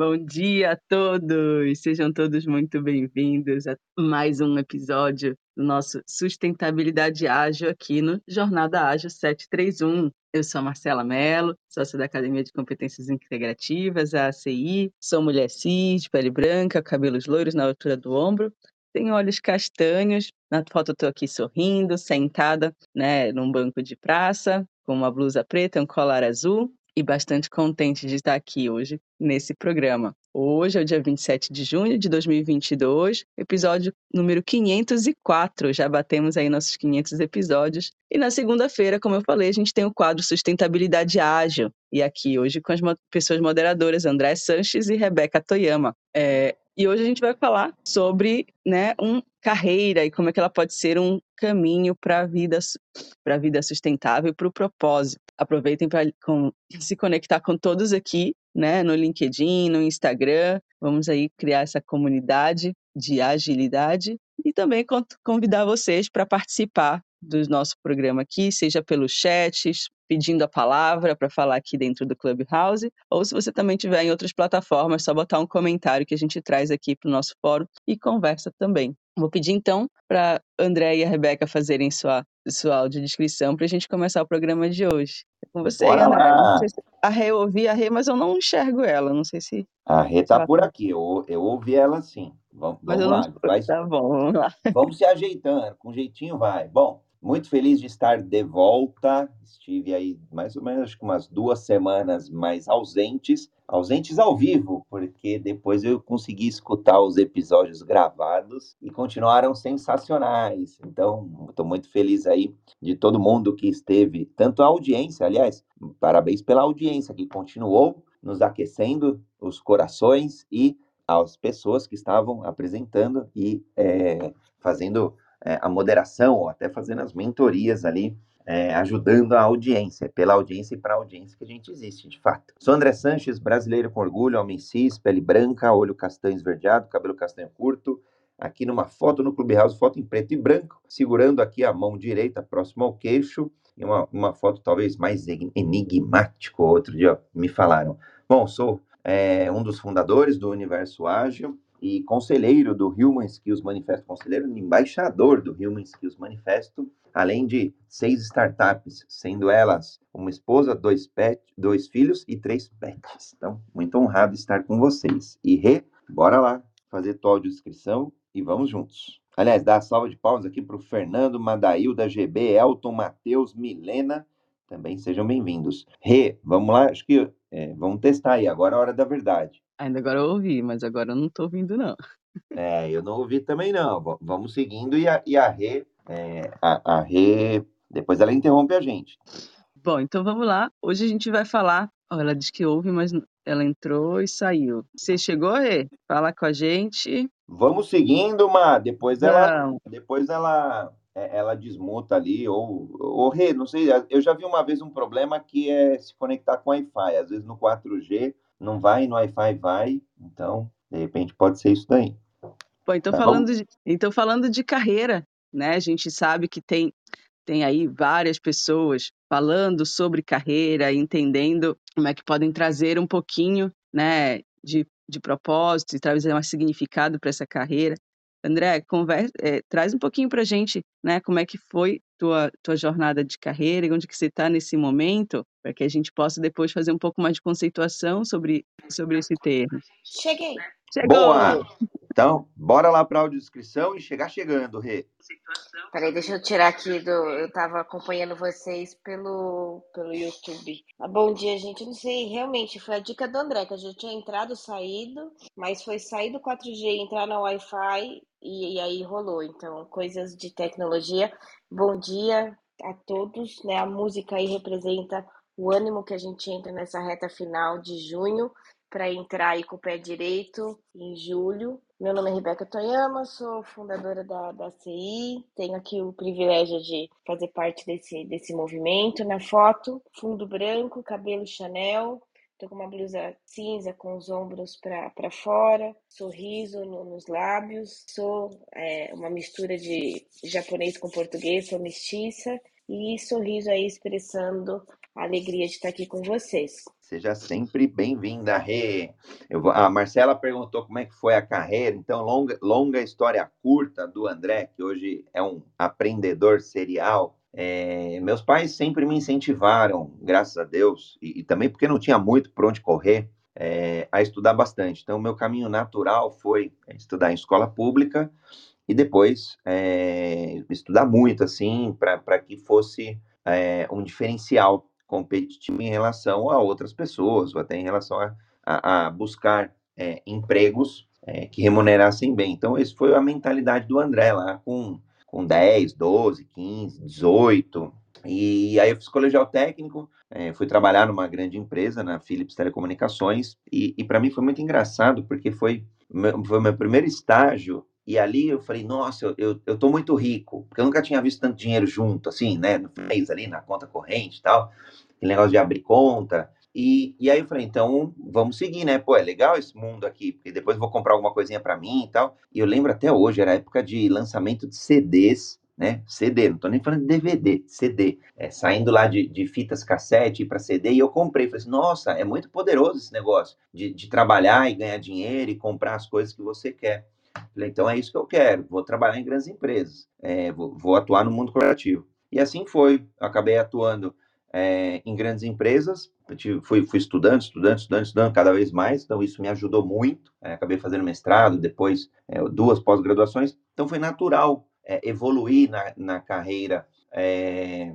Bom dia a todos! Sejam todos muito bem-vindos a mais um episódio do nosso Sustentabilidade Ágil aqui no Jornada Ágil 731. Eu sou Marcela Mello, sócia da Academia de Competências Integrativas, a ACI, sou mulher cis, pele branca, cabelos loiros na altura do ombro, tenho olhos castanhos, na foto estou aqui sorrindo, sentada né, num banco de praça, com uma blusa preta, um colar azul, e bastante contente de estar aqui hoje nesse programa. Hoje é o dia 27 de junho de 2022, episódio número 504. Já batemos aí nossos 500 episódios. E na segunda-feira, como eu falei, a gente tem o quadro Sustentabilidade Ágil. E aqui hoje com as pessoas moderadoras André Sanches e Rebeca Toyama. É, e hoje a gente vai falar sobre né, um carreira e como é que ela pode ser um caminho para a vida, para vida sustentável, para o propósito. Aproveitem para se conectar com todos aqui, né, no LinkedIn, no Instagram. Vamos aí criar essa comunidade de agilidade e também convidar vocês para participar do nosso programa aqui, seja pelo chat, pedindo a palavra para falar aqui dentro do Clubhouse, ou se você também tiver em outras plataformas, só botar um comentário que a gente traz aqui para o nosso fórum e conversa também. Vou pedir então para André e a Rebeca fazerem sua, sua audiodescrição para a gente começar o programa de hoje. É com você, Bora André. Lá. Se a Rê, eu ouvi a Rê, mas eu não enxergo ela. Não sei se. A Rê está por aqui, eu, eu ouvi ela sim. Vamos, vamos lá. Não... Vai... Tá bom, vamos lá. Vamos se ajeitando, com jeitinho vai. Bom, muito feliz de estar de volta. Estive aí mais ou menos acho que umas duas semanas mais ausentes, ausentes ao vivo, porque depois eu consegui escutar os episódios gravados e continuaram sensacionais. Então, estou muito feliz aí de todo mundo que esteve, tanto a audiência, aliás, parabéns pela audiência que continuou nos aquecendo os corações e às pessoas que estavam apresentando e é, fazendo é, a moderação, ou até fazendo as mentorias ali, é, ajudando a audiência, pela audiência e para a audiência que a gente existe, de fato. Sou André Sanches, brasileiro com orgulho, homem cis, pele branca, olho castanho esverdeado, cabelo castanho curto, aqui numa foto no Clubhouse, foto em preto e branco, segurando aqui a mão direita próximo ao queixo, e uma, uma foto talvez mais enigmático, outro dia me falaram. Bom, sou é, um dos fundadores do Universo Ágil, e conselheiro do Human Skills Manifesto, conselheiro embaixador do Human Skills Manifesto, além de seis startups, sendo elas uma esposa, dois, pet, dois filhos e três pets. Então, muito honrado estar com vocês. E Rê, bora lá fazer tua audiodescrição e vamos juntos. Aliás, dá a salva de palmas aqui para o Fernando, Madailda, GB, Elton, Matheus, Milena, também sejam bem-vindos. Rê, vamos lá, acho que é, vamos testar aí, agora é a hora da verdade. Ainda agora eu ouvi, mas agora eu não tô ouvindo, não. É, eu não ouvi também, não. Vamos seguindo e a, e a Rê, é, a, a Rê, depois ela interrompe a gente. Bom, então vamos lá. Hoje a gente vai falar. Oh, ela diz que ouve, mas ela entrou e saiu. Você chegou, Rê? Fala com a gente. Vamos seguindo, Má. Depois ela, não. depois ela, é, ela desmuta ali ou, ou Rê, não sei. Eu já vi uma vez um problema que é se conectar com Wi-Fi. Às vezes no 4G não vai, no Wi-Fi vai, então, de repente, pode ser isso daí. Bom, então, tá falando, de, então falando de carreira, né, a gente sabe que tem, tem aí várias pessoas falando sobre carreira, entendendo como é que podem trazer um pouquinho, né, de, de propósito e trazer mais significado para essa carreira. André, conversa, é, traz um pouquinho para a gente, né, como é que foi tua, tua jornada de carreira e onde que você está nesse momento, para que a gente possa depois fazer um pouco mais de conceituação sobre, sobre esse termo. Cheguei. Chegou. Boa! Então, bora lá para a audiodescrição e chegar chegando, Rê. Peraí, deixa eu tirar aqui do. Eu estava acompanhando vocês pelo, pelo YouTube. Ah, bom dia, gente. Eu não sei, realmente, foi a dica do André, que a gente tinha entrado, saído, mas foi sair do 4G, entrar no Wi-Fi e, e aí rolou. Então, coisas de tecnologia. Bom dia a todos, né? A música aí representa o ânimo que a gente entra nessa reta final de junho para entrar aí com o pé direito em julho. Meu nome é Rebeca Toyama, sou fundadora da, da CI, tenho aqui o privilégio de fazer parte desse, desse movimento. Na foto, fundo branco, cabelo Chanel, Tô com uma blusa cinza com os ombros para fora, sorriso no, nos lábios. Sou é, uma mistura de japonês com português, sou mestiça. E sorriso aí expressando a alegria de estar aqui com vocês. Seja sempre bem-vinda, Rê. Vou... A Marcela perguntou como é que foi a carreira, então, longa, longa história curta do André, que hoje é um aprendedor serial. É... meus pais sempre me incentivaram, graças a Deus, e, e também porque não tinha muito por onde correr, é, a estudar bastante. Então, o meu caminho natural foi estudar em escola pública e depois é, estudar muito, assim, para que fosse um diferencial competitivo em relação a outras pessoas, ou até em relação a, a, a buscar empregos que remunerassem bem. Então, essa foi a mentalidade do André lá com, com 10, 12, 15, 18. E aí eu fiz colegial técnico, é, fui trabalhar numa grande empresa, na Philips Telecomunicações, e, e para mim foi muito engraçado, porque foi meu, foi meu primeiro estágio e ali eu falei, nossa, eu, eu, eu tô muito rico, porque eu nunca tinha visto tanto dinheiro junto, assim, né? No mês ali, na conta corrente e tal, aquele negócio de abrir conta. E, e aí eu falei, então vamos seguir, né? Pô, é legal esse mundo aqui, porque depois eu vou comprar alguma coisinha para mim e tal. E eu lembro até hoje, era época de lançamento de CDs, né? CD, não tô nem falando de DVD, CD. É, saindo lá de, de fitas cassete para CD, e eu comprei. Falei assim, nossa, é muito poderoso esse negócio de, de trabalhar e ganhar dinheiro e comprar as coisas que você quer. Falei, então é isso que eu quero, vou trabalhar em grandes empresas, é, vou, vou, atuar no mundo corporativo. E assim foi, acabei atuando é, em grandes empresas, fui, fui estudando, estudando, estudando, estudando cada vez mais, então isso me ajudou muito. É, acabei fazendo mestrado, depois é, duas pós-graduações, então foi natural é, evoluir na, na carreira é,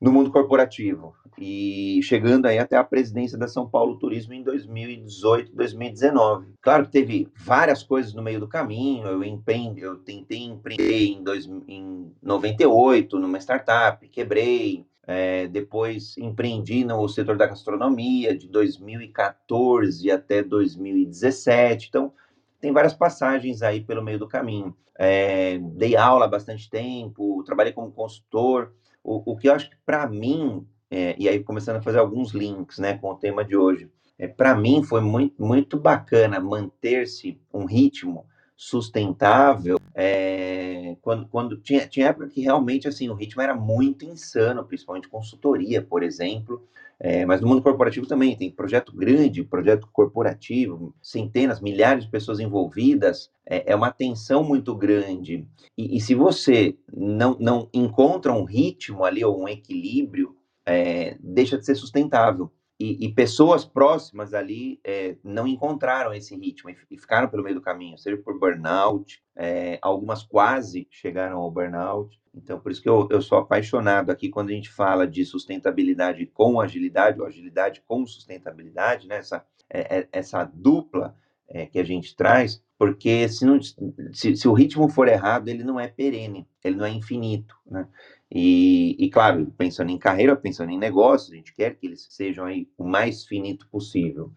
no mundo corporativo e chegando aí até a presidência da São Paulo Turismo em 2018, 2019. Claro que teve várias coisas no meio do caminho. Eu empreende, eu tentei empreender em, dois, em 98 numa startup, quebrei. É, depois empreendi no setor da gastronomia de 2014 até 2017. Então tem várias passagens aí pelo meio do caminho. É, dei aula há bastante tempo, trabalhei como consultor. O, o que eu acho que para mim é, e aí começando a fazer alguns links né, com o tema de hoje. É, Para mim foi muito, muito bacana manter-se um ritmo sustentável é, quando, quando tinha, tinha época que realmente assim o ritmo era muito insano, principalmente consultoria, por exemplo. É, mas no mundo corporativo também tem projeto grande, projeto corporativo, centenas, milhares de pessoas envolvidas, é, é uma tensão muito grande. E, e, se você não, não encontra um ritmo ali ou um equilíbrio, é, deixa de ser sustentável. E, e pessoas próximas ali é, não encontraram esse ritmo e, e, ficaram pelo meio do caminho, seja por burnout, é, algumas quase chegaram ao burnout. Então, por isso que eu, eu sou apaixonado aqui quando a gente fala de sustentabilidade com agilidade, ou agilidade com sustentabilidade, né? essa, é, é, essa dupla é, que a gente traz, porque se, não, se, se, o ritmo for errado, ele não é perene, ele não é infinito. Né? E, e, claro, pensando em carreira, pensando em negócios, a gente quer que eles sejam aí o mais finito possível.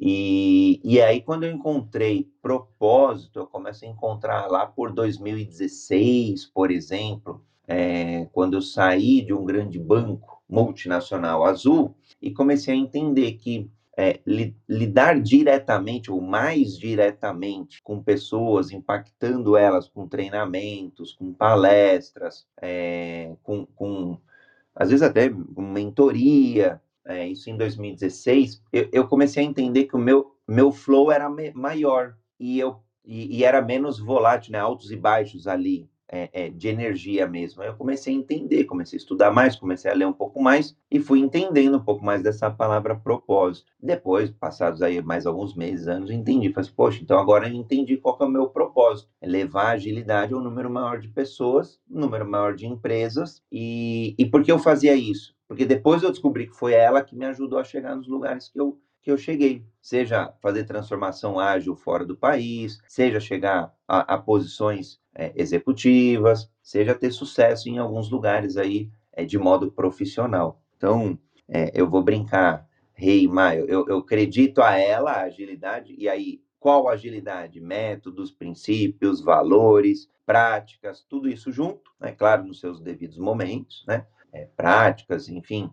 E, e aí, quando eu encontrei propósito, eu começo a encontrar lá por 2016, por exemplo, é, quando eu saí de um grande banco multinacional azul e comecei a entender que é, li, lidar diretamente ou mais diretamente com pessoas, impactando elas com treinamentos, com palestras, é, com, com, às vezes até com mentoria, é, isso em 2016, eu, eu, comecei a entender que o meu, meu flow era maior e, eu, e, e era menos volátil, né, altos e baixos ali é, é, de energia mesmo. Aí eu comecei a entender, comecei a estudar mais, comecei a ler um pouco mais e fui entendendo um pouco mais dessa palavra propósito. Depois, passados aí mais alguns meses, anos, entendi. Falei assim, poxa, então agora eu entendi qual é o meu propósito. É levar agilidade a um número maior de pessoas, um número maior de empresas. E, e por que eu fazia isso? Porque depois eu descobri que foi ela que me ajudou a chegar nos lugares que eu que eu cheguei, seja fazer transformação ágil fora do país, seja chegar a, a posições é, executivas, seja ter sucesso em alguns lugares aí é, de modo profissional. Então, é, eu vou brincar, Rei hey, Maio, eu, eu acredito a ela, a agilidade, e aí, qual agilidade? Métodos, princípios, valores, práticas, tudo isso junto, né? Claro, nos seus devidos momentos, né? É, práticas, enfim,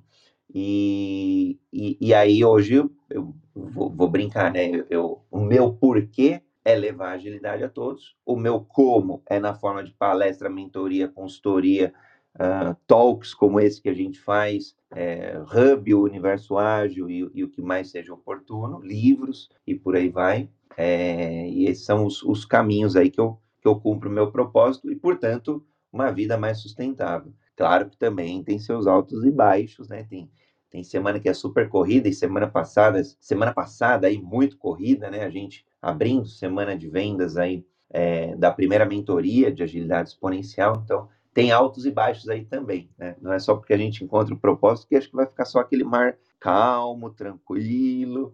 e, e, e aí hoje eu, vou, vou, brincar, né? Eu, eu, o meu porquê é levar agilidade a todos, o meu como é na forma de palestra, mentoria, consultoria, uh, talks como esse que a gente faz, é, Hub, o Universo Ágil e, e, o que mais seja oportuno, livros e por aí vai. É, e esses são os, os, caminhos aí que eu, que eu cumpro o meu propósito e, portanto, uma vida mais sustentável. Claro que também tem seus altos e baixos, né? Tem, tem semana que é super corrida e semana passada, semana passada aí muito corrida, né? A gente abrindo semana de vendas aí é, da primeira mentoria de agilidade exponencial, então tem altos e baixos aí também, né? Não é só porque a gente encontra o propósito que acho que vai ficar só aquele mar calmo, tranquilo,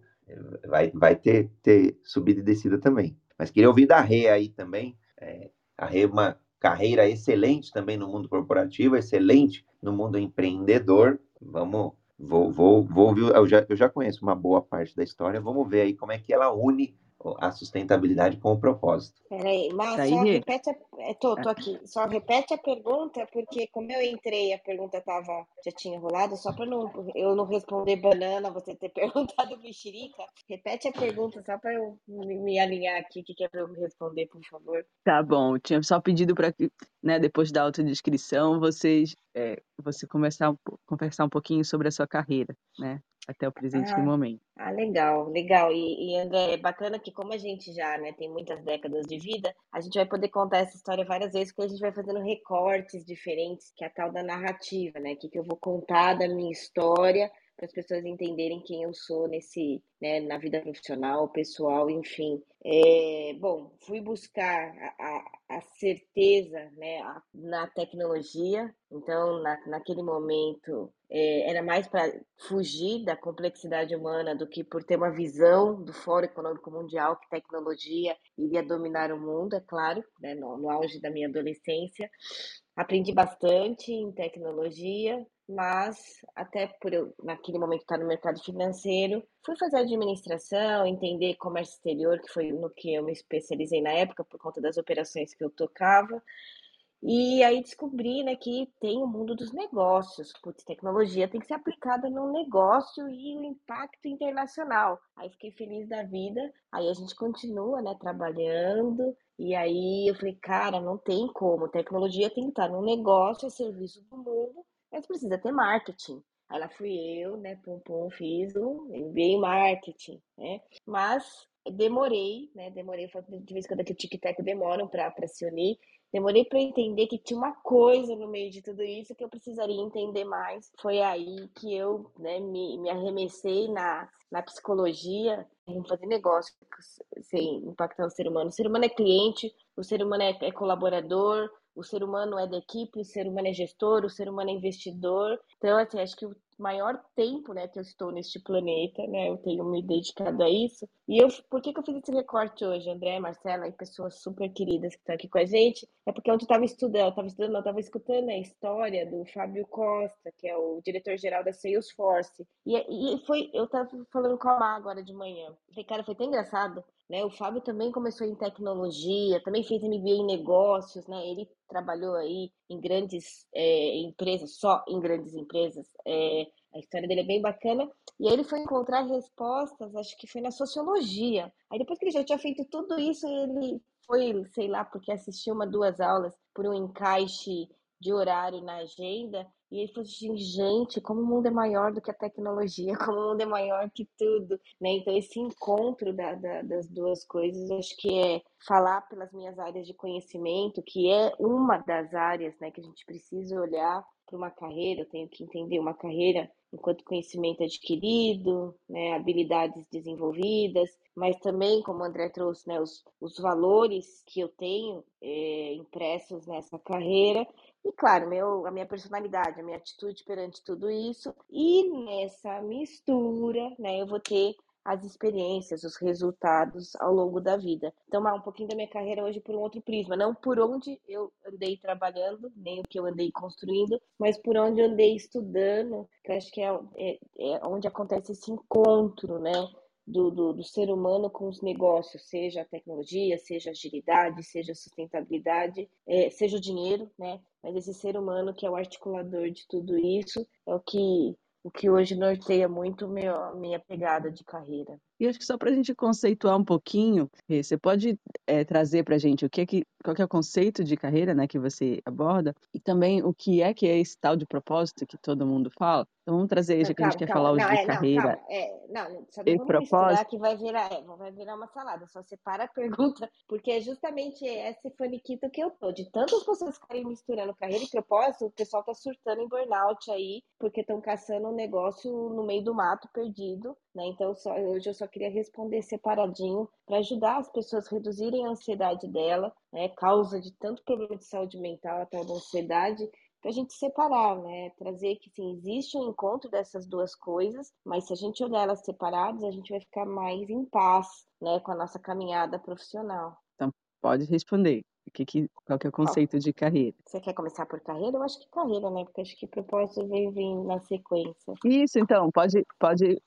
vai, vai ter, ter subida e descida também. Mas queria ouvir da Rê aí também, é, a Rê é uma carreira excelente também no mundo corporativo, excelente no mundo empreendedor. Vamos, vou, vou, vou ouvir, eu já, eu já conheço uma boa parte da história, vamos ver aí como é que ela une a sustentabilidade com o propósito. Peraí, mas tá só repete a, é, tô, tô aqui. Só repete a pergunta, porque como eu entrei, a pergunta tava, já tinha rolado, só para não, eu não responder banana, você ter perguntado mexerica. Repete a pergunta, só para eu me, me, alinhar aqui, o que, que é para eu responder, por favor. Tá bom, tinha só pedido para que, né, depois da autodescrição, vocês, é, você começar, conversar um pouquinho sobre a sua carreira, né? Até o presente ah, momento. Ah, legal, legal. E, e, André, é bacana que como a gente já né, tem muitas décadas de vida, a gente vai poder contar essa história várias vezes, porque a gente vai fazendo recortes diferentes, que é a tal da narrativa, né? Que, que eu vou contar da minha história para as pessoas entenderem quem eu sou nesse, né, na vida profissional, pessoal, enfim. É, bom, fui buscar a, a, certeza né, a, na tecnologia, então na, naquele momento é, era mais para fugir da complexidade humana do que por ter uma visão do Fórum Econômico Mundial que tecnologia iria dominar o mundo, é claro, né, no, no auge da minha adolescência. Aprendi bastante em tecnologia, mas até por eu, naquele momento, estar no mercado financeiro, fui fazer administração, entender comércio exterior, que foi no que eu me especializei na época, por conta das operações que eu tocava. E aí descobri né, que tem o mundo dos negócios. Putz, tecnologia tem que ser aplicada no negócio e o impacto internacional. Aí fiquei feliz da vida. Aí a gente continua né, trabalhando. E aí eu falei, cara, não tem como. Tecnologia tem que estar no negócio, a serviço do mundo mas precisa ter marketing. Aí lá fui eu, né, pum pum, fiz o em marketing, né? Mas demorei, né? Demorei, de vez em quando aqui o tic-tac demoram para se unir. Demorei para entender que tinha uma coisa no meio de tudo isso que eu precisaria entender mais. Foi aí que eu né, me, me arremessei na, na psicologia, em fazer negócios sem impactar o ser humano. O ser humano é cliente, o ser humano é, é colaborador, o ser humano é da equipe, o ser humano é gestor, o ser humano é investidor. Então, assim, acho que o maior tempo, né, que eu estou neste planeta, né, eu tenho me dedicado a isso. E eu, por que, que eu fiz esse recorte hoje, André, Marcela e pessoas super queridas que estão aqui com a gente? É porque ontem eu estava estudando, estava estudando, estava escutando a história do Fábio Costa, que é o diretor-geral da Salesforce. E, e foi, eu estava falando com a Má agora de manhã. Falei, cara, foi tão engraçado né? O Fábio também começou em tecnologia, também fez MBA em negócios, né? Ele trabalhou aí em grandes é, empresas, só em grandes empresas. É, a história dele é bem bacana. E aí ele foi encontrar respostas, acho que foi na sociologia. Aí depois que ele já tinha feito tudo isso, ele foi, sei lá, porque assistiu uma, duas aulas por um encaixe de horário na agenda, e ele falou assim, gente, como o mundo é maior do que a tecnologia, como o mundo é maior que tudo, né? Então, esse encontro da, da, das duas coisas, acho que é falar pelas minhas áreas de conhecimento, que é uma das áreas, né, que a gente precisa olhar para uma carreira, eu tenho que entender uma carreira enquanto conhecimento adquirido, né, habilidades desenvolvidas, mas também, como o André trouxe, né, os, os valores que eu tenho é, impressos nessa carreira e, claro, meu, a minha personalidade, a minha atitude perante tudo isso. E nessa mistura, né, eu vou ter as experiências, os resultados ao longo da vida. Então, um pouquinho da minha carreira hoje por um outro prisma, não por onde eu andei trabalhando, nem o que eu andei construindo, mas por onde eu andei estudando, que eu acho que é, é, é onde acontece esse encontro, né? do, do, do, ser humano com os negócios, seja a tecnologia, seja a agilidade, seja a sustentabilidade, é, seja o dinheiro, né? Mas esse ser humano que é o articulador de tudo isso é o que o que hoje norteia muito meu, minha pegada de carreira. E acho que só para a gente conceituar um pouquinho, você pode é, trazer para a gente o que é que, qual que é o conceito de carreira né, que você aborda e também o que é que é esse tal de propósito que todo mundo fala? Então vamos trazer, já que a gente quer falar hoje não, de é, carreira. Não, é, não, só e propósito. que vai virar, é, vai virar uma salada. Só separa a pergunta, porque é justamente esse faniquito que eu tô. De tantas pessoas ficarem misturando carreira e propósito, o pessoal tá surtando em burnout aí, porque estão caçando um negócio no meio do mato perdido, né? Então só, hoje eu só queria responder separadinho para ajudar as pessoas a reduzirem a ansiedade dela, né? Causa de tanto problema de saúde mental até da ansiedade para a gente separar, né? Trazer que sim, existe um encontro dessas duas coisas, mas se a gente olhar elas separadas, a gente vai ficar mais em paz, né, com a nossa caminhada profissional. Então, pode responder. O que, que, qual que é o conceito de carreira? Você quer começar por carreira? Eu acho que carreira, né? Porque acho que propósito vem, na sequência. Isso, então, pode, pode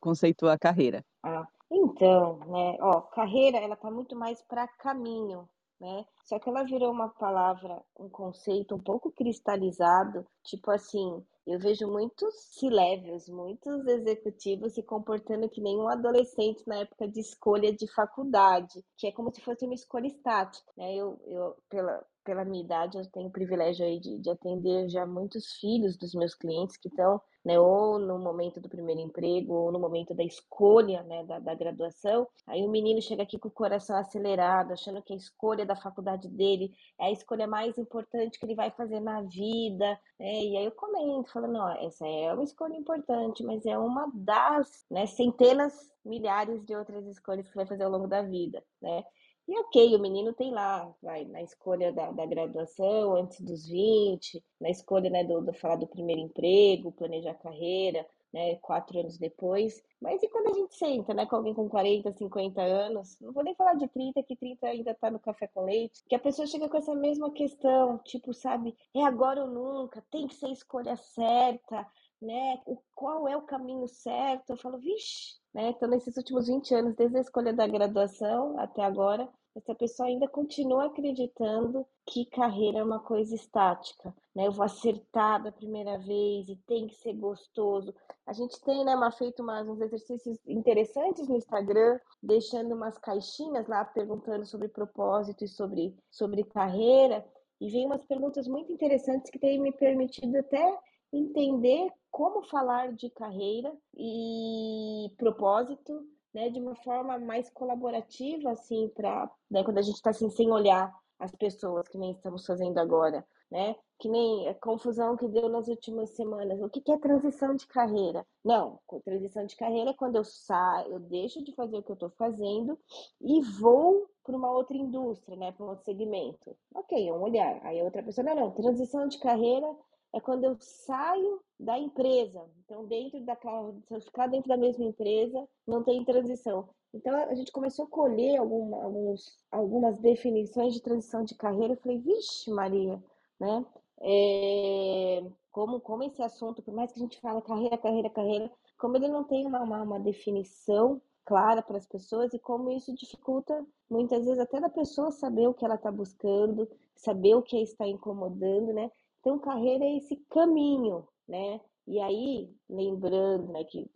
conceituar carreira. Ah, então, né? Ó, carreira, ela tá muito mais para caminho, né? Só que ela virou uma palavra, um conceito um pouco cristalizado, tipo assim, eu vejo muitos C-levels, muitos executivos se comportando que nem um adolescente na época de escolha de faculdade, que é como se fosse uma escolha estática, né? Eu, eu pela, pela minha idade, eu tenho o privilégio aí de, de atender já muitos filhos dos meus clientes que estão, né, ou no momento do primeiro emprego, ou no momento da escolha, né, da, da graduação. Aí o menino chega aqui com o coração acelerado, achando que a escolha da faculdade dele é a escolha mais importante que ele vai fazer na vida, né? E aí eu comento, falando, ó, essa é uma escolha importante, mas é uma das, né, centenas, milhares de outras escolhas que vai fazer ao longo da vida, né? E ok, o menino tem lá, vai, na escolha da, da graduação, antes dos 20, na escolha né, do, do falar do primeiro emprego, planejar carreira, né, quatro anos depois. Mas e quando a gente senta, né, com alguém com 40, 50 anos, não vou nem falar de 30, que 30 ainda tá no café com leite, que a pessoa chega com essa mesma questão, tipo, sabe, é agora ou nunca, tem que ser a escolha certa, né, o, qual é o caminho certo? Eu falo, vixe, né, então nesses últimos 20 anos, desde a escolha da graduação até agora, essa pessoa ainda continua acreditando que carreira é uma coisa estática, né? Eu vou acertar da primeira vez e tem que ser gostoso. A gente tem, né, uma, feito umas, uns exercícios interessantes no Instagram, deixando umas caixinhas lá perguntando sobre propósito e sobre, sobre carreira. E vem umas perguntas muito interessantes que têm me permitido até entender como falar de carreira e propósito né, de uma forma mais colaborativa, assim, para né, quando a gente está assim, sem olhar as pessoas, que nem estamos fazendo agora, né? Que nem a confusão que deu nas últimas semanas. O que, que é transição de carreira? Não, transição de carreira é quando eu saio, eu deixo de fazer o que eu estou fazendo e vou para uma outra indústria, né? Para um outro segmento. Ok, é um olhar. Aí a outra pessoa, não, não, transição de carreira é quando eu saio da empresa. Então, dentro daquela, se eu ficar dentro da mesma empresa, não tem transição. Então, a gente começou a colher alguma, alguns, algumas definições de transição de carreira. Eu falei, vixe, Maria, né? É, como, como esse assunto, por mais que a gente fala carreira, carreira, carreira, como ele não tem uma, uma, uma definição clara para as pessoas e como isso dificulta muitas vezes até da pessoa saber o que ela está buscando, saber o que está incomodando, né? Então, carreira é esse caminho, né? E aí, lembrando, né, que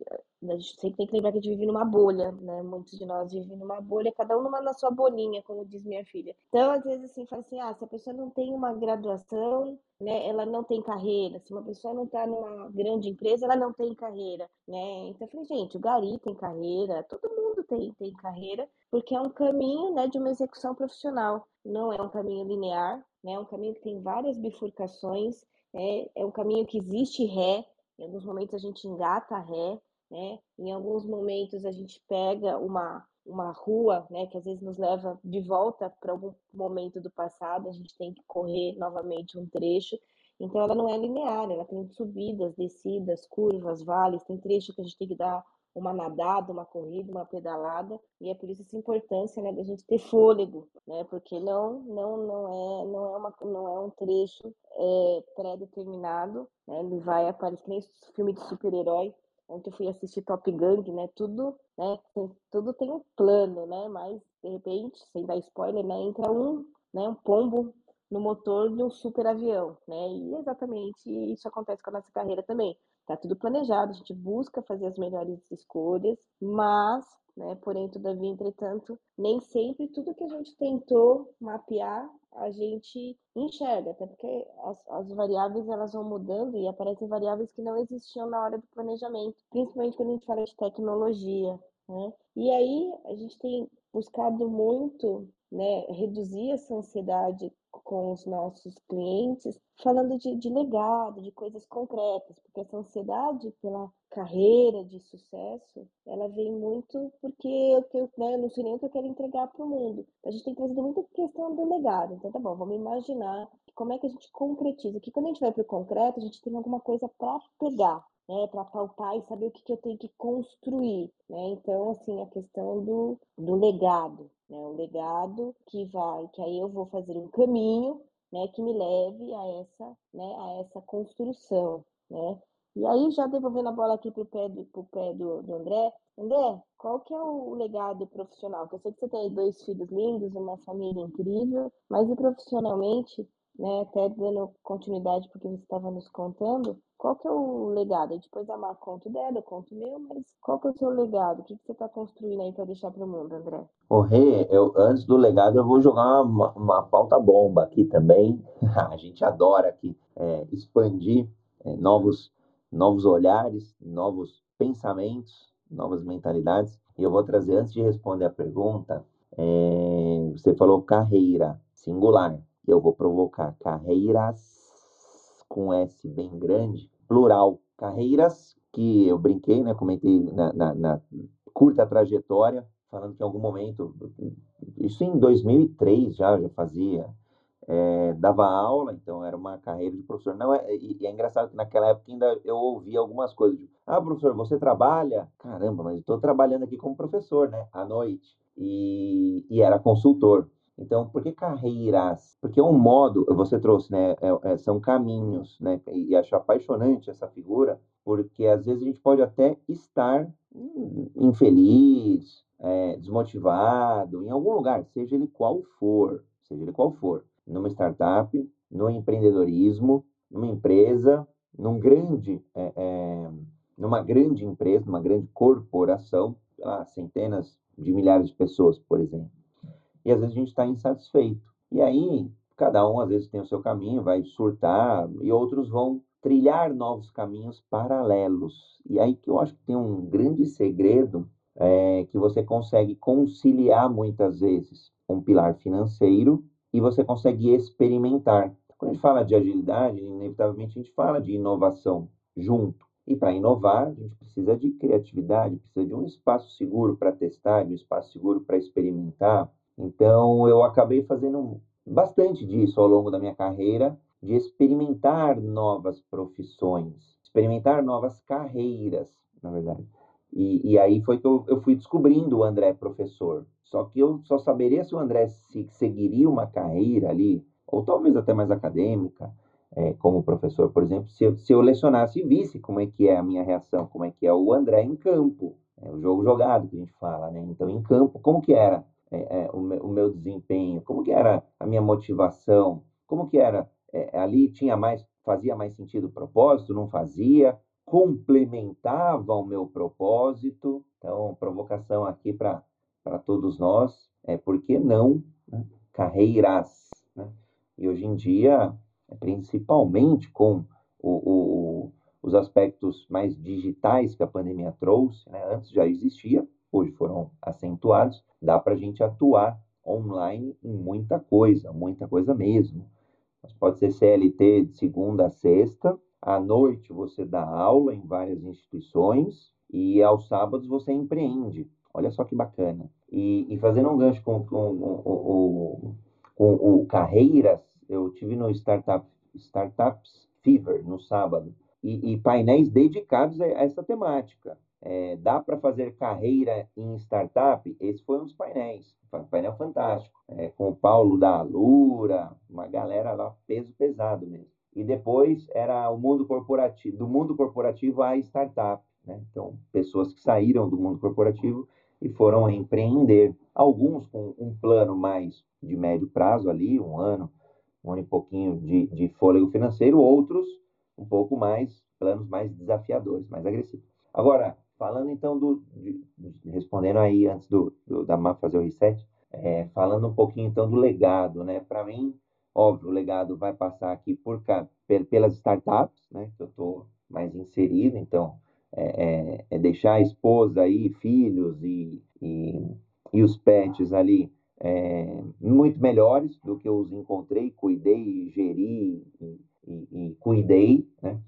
a gente sempre tem que lembrar que a gente vive numa bolha, né? Muitos de nós vivem numa bolha, cada um numa na sua bolinha, como diz minha filha. Então, às vezes, assim, fala assim, ah, se a pessoa não tem uma graduação, né, ela não tem carreira. Se uma pessoa não está numa grande empresa, ela não tem carreira, né? Então, eu falei, gente, o Gari tem carreira, todo mundo tem, tem carreira, porque é um caminho, né, de uma execução profissional. Não é um caminho linear, né? Um caminho que tem várias bifurcações, é, é um caminho que existe ré, em alguns momentos a gente engata ré, né? Em alguns momentos a gente pega uma uma rua, né, que às vezes nos leva de volta para algum momento do passado, a gente tem que correr novamente um trecho. Então ela não é linear, ela tem subidas, descidas, curvas, vales, tem trecho que a gente tem que dar uma nadada, uma corrida, uma pedalada, e é por isso essa importância, né, da gente ter fôlego, né, porque não, não, não é, não é uma, não é um trecho é, pré-determinado, né, ele vai aparecer nem filme de super-herói. Ontem eu fui assistir Top Gun, né, tudo, né, tudo tem um plano, né, mas de repente, sem dar spoiler, né, entra um, né, um pombo no motor de um super avião, né? E exatamente isso acontece com a nossa carreira também. Tá tudo planejado, a gente busca fazer as melhores escolhas, mas né? Porém, todavia, entretanto, nem sempre tudo que a gente tentou mapear a gente enxerga, até porque as, as, variáveis elas vão mudando e aparecem variáveis que não existiam na hora do planejamento, principalmente quando a gente fala de tecnologia. Né? E aí a gente tem buscado muito né, reduzir essa ansiedade com os nossos clientes, falando de, de legado, de coisas concretas, porque essa ansiedade pela carreira de sucesso, ela vem muito porque eu, tenho, né, eu não sei nem o que eu quero entregar para o mundo. A gente tem trazido muita questão do legado. Então, tá bom, vamos imaginar como é que a gente concretiza. Que quando a gente vai para o concreto, a gente tem alguma coisa para pegar, né, para palpar e saber o que, que eu tenho que construir, né? Então, assim, a questão do, do legado, né? O legado que vai, que aí eu vou fazer um caminho, né, que me leve a essa, né, a essa construção, né? E aí, já devolvendo a bola aqui para o pé, do, pro pé do, do André, André, qual que é o legado profissional? Porque eu sei que você tem dois filhos lindos, uma família incrível, mas e profissionalmente, né, até dando continuidade porque você estava nos contando, qual que é o legado? E depois a Mar conta dela, eu conto o meu, mas qual que é o seu legado? O que, que você está construindo aí para deixar para o mundo, André? Rê, eu, antes do legado, eu vou jogar uma, uma pauta bomba aqui também. a gente adora aqui é, expandir é, novos, novos olhares, novos pensamentos, novas mentalidades. E eu vou trazer, antes de responder a pergunta, é, você falou carreira, singular eu vou provocar carreiras com S bem grande, plural. Carreiras que eu brinquei, né? Comentei na, na, na curta trajetória, falando que em algum momento, isso em 2003 já, já fazia, é, dava aula, então era uma carreira de professor. Não é, e, e, é engraçado que naquela época ainda eu ouvia algumas coisas. Tipo, ah, professor, você trabalha? Caramba, mas estou trabalhando aqui como professor, né? À noite. E, e era consultor. Então, por que carreiras? Porque é um modo, você trouxe, né? É, é, são caminhos, né? E acho apaixonante essa figura, porque às vezes a gente pode até estar infeliz, é, desmotivado, em algum lugar, seja ele qual for, seja ele qual for, numa startup, no empreendedorismo, numa empresa, num grande, é, é, numa grande empresa, numa grande corporação, lá, centenas de milhares de pessoas, por exemplo e às vezes a gente está insatisfeito. E aí, cada um às vezes tem o seu caminho, vai surtar, e outros vão trilhar novos caminhos paralelos. E aí que eu acho que tem um grande segredo é, que você consegue conciliar muitas vezes um pilar financeiro e você consegue experimentar. Quando a gente fala de agilidade, inevitavelmente a gente fala de inovação junto. E para inovar, a gente precisa de criatividade, precisa de um espaço seguro para testar, de um espaço seguro para experimentar, então, eu acabei fazendo bastante disso ao longo da minha carreira, de experimentar novas profissões, experimentar novas carreiras, na verdade. E, e aí foi que eu, eu, fui descobrindo o André professor. Só que eu só saberia se o André se, seguiria uma carreira ali, ou talvez até mais acadêmica, é, como professor, por exemplo, se eu, se eu lecionasse e visse como é que é a minha reação, como é que é o André em campo, é o jogo jogado que a gente fala, né? Então, em campo, como que era é, é, o, meu, o, meu, desempenho, como que era a minha motivação, como que era é, ali tinha mais, fazia mais sentido o propósito, não fazia, complementava o meu propósito. Então, provocação aqui para todos nós, é por que não né? carreiras? Né? E hoje em dia, principalmente com o, o, os aspectos mais digitais que a pandemia trouxe, né? antes já existia, hoje foram acentuados, dá para a gente atuar online em muita coisa, muita coisa mesmo. Mas pode ser CLT de segunda a sexta, à noite você dá aula em várias instituições e aos sábados você empreende. Olha só que bacana. E, e fazendo um gancho com, com, com, com, o Carreiras, eu tive no Startup, Startups Fever no sábado, e, e painéis dedicados a essa temática. É, dá para fazer carreira em startup? Esse foi um dos painéis, um painel fantástico, é, com o Paulo da Alura, uma galera lá, peso pesado mesmo. E depois era o mundo corporativo, do mundo corporativo à startup, né? Então, pessoas que saíram do mundo corporativo e foram empreender. Alguns com um plano mais de médio prazo ali, um ano, um ano e pouquinho de, de fôlego financeiro, outros um pouco mais planos mais desafiadores, mais agressivos. Agora, falando então do, de, respondendo aí antes do, do da MAP fazer o reset, é, falando um pouquinho então do legado, né? Para mim, óbvio, o legado vai passar aqui por pelas startups, né? Que eu estou mais inserido, então é, é, é, deixar a esposa aí, filhos e, e, e os pets ali é, muito melhores do que eu os encontrei, cuidei, geri e, e cuidei, né?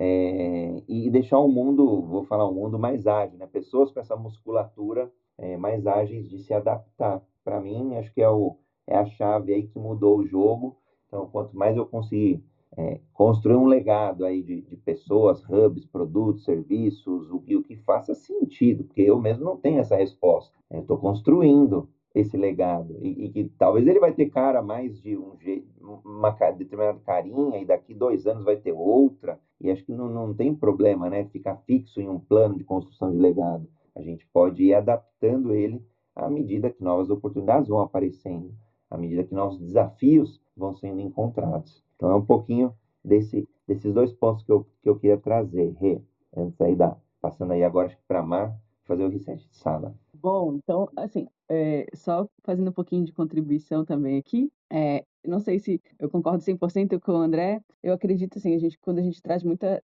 É, e deixar o mundo, vou falar, um mundo mais ágil, né? Pessoas com essa musculatura é, mais ágeis de se adaptar. Para mim, acho que é, o, é a chave aí que mudou o jogo. Então, quanto mais eu conseguir é, construir um legado aí de, de, pessoas, hubs, produtos, serviços, o, o que faça sentido, porque eu mesmo não tenho essa resposta. Eu estou construindo esse legado e, e, que talvez ele vai ter cara mais de um jeito, uma determinada carinha e daqui dois anos vai ter outra e acho que não, não tem problema, né? Ficar fixo em um plano de construção de legado. A gente pode ir adaptando ele à medida que novas oportunidades vão aparecendo, à medida que novos desafios vão sendo encontrados. Então é um pouquinho desse, desses dois pontos que eu, que eu queria trazer, Rê, antes aí da, passando aí agora para Mar, fazer o reset de sala. Bom, então, assim, é, só fazendo um pouquinho de contribuição também aqui, é, não sei se eu concordo 100% com o André, eu acredito assim, a gente, quando a gente traz muita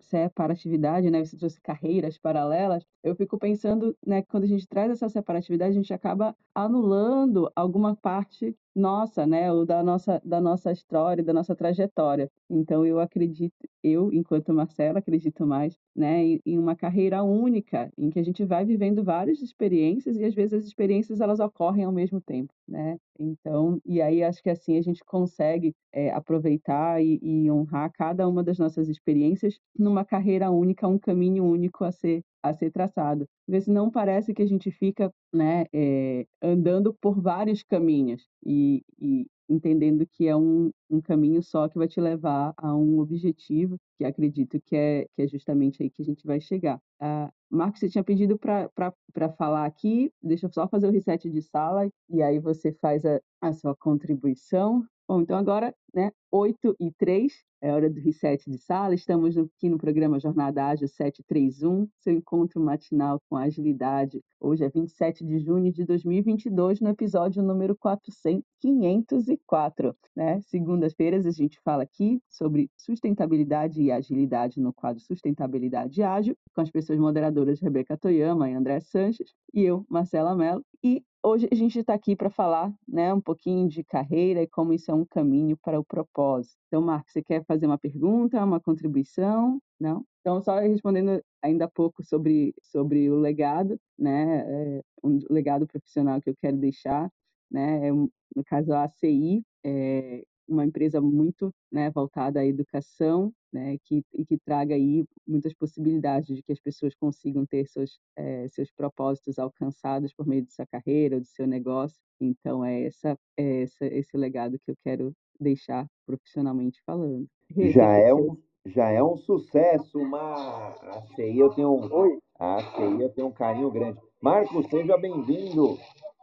separatividade, né, você trouxe carreiras paralelas, eu fico pensando, né, que quando a gente traz essa separatividade, a gente acaba anulando alguma parte nossa, né, ou da nossa, da nossa história, da nossa trajetória. Então, eu acredito, eu, enquanto Marcela, acredito mais, né, em, uma carreira única, em que a gente vai vivendo várias experiências e às vezes as experiências elas ocorrem ao mesmo tempo, né? Então, e aí acho que assim a gente consegue é, aproveitar e, e honrar cada uma das nossas experiências numa carreira única, um caminho único a ser a ser traçado. Porque senão parece que a gente fica né, é, andando por vários caminhos e, e entendendo que é um, um caminho só que vai te levar a um objetivo, que acredito que é, que é justamente aí que a gente vai chegar. Uh, Marcos, você tinha pedido para falar aqui, deixa eu só fazer o reset de sala e aí você faz a, a sua contribuição. Bom, então agora, né, 8 e 3, é hora do reset de sala. Estamos aqui no programa Jornada Ágil 731, seu encontro matinal com agilidade. Hoje é 27 de junho de 2022, no episódio número 400, 504. Né? Segundas-feiras a gente fala aqui sobre sustentabilidade e agilidade no quadro Sustentabilidade Ágil, com as pessoas moderadoras Rebeca Toyama e André Sanches, e eu, Marcela Mello. E Hoje a gente está aqui para falar né, um pouquinho de carreira e como isso é um caminho para o propósito. Então, Marcos, você quer fazer uma pergunta, uma contribuição? Não? Então, só respondendo ainda há pouco sobre, sobre o legado, né, é, um legado profissional que eu quero deixar, né, é, no caso a ACI, é, uma empresa muito né, voltada à educação né, que, e que traga aí muitas possibilidades de que as pessoas consigam ter seus, é, seus propósitos alcançados por meio de sua carreira ou do seu negócio. Então, é, essa, é essa, esse legado que eu quero deixar profissionalmente falando. Já é um, já é um sucesso, uma a CI eu tenho um, Oi. a CI eu tenho um carinho grande. Marcos, seja bem-vindo.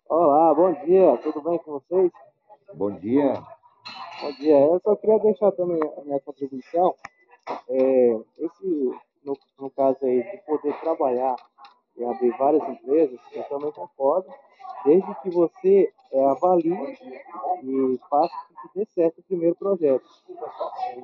Olá, bom dia, tudo bem com vocês? Bom dia. Bom dia. Eu só queria deixar também a minha contribuição. É, esse, no, no caso aí, de poder trabalhar e abrir várias empresas, eu também concordo, desde que você é, avalie e faça que dê certo o primeiro projeto.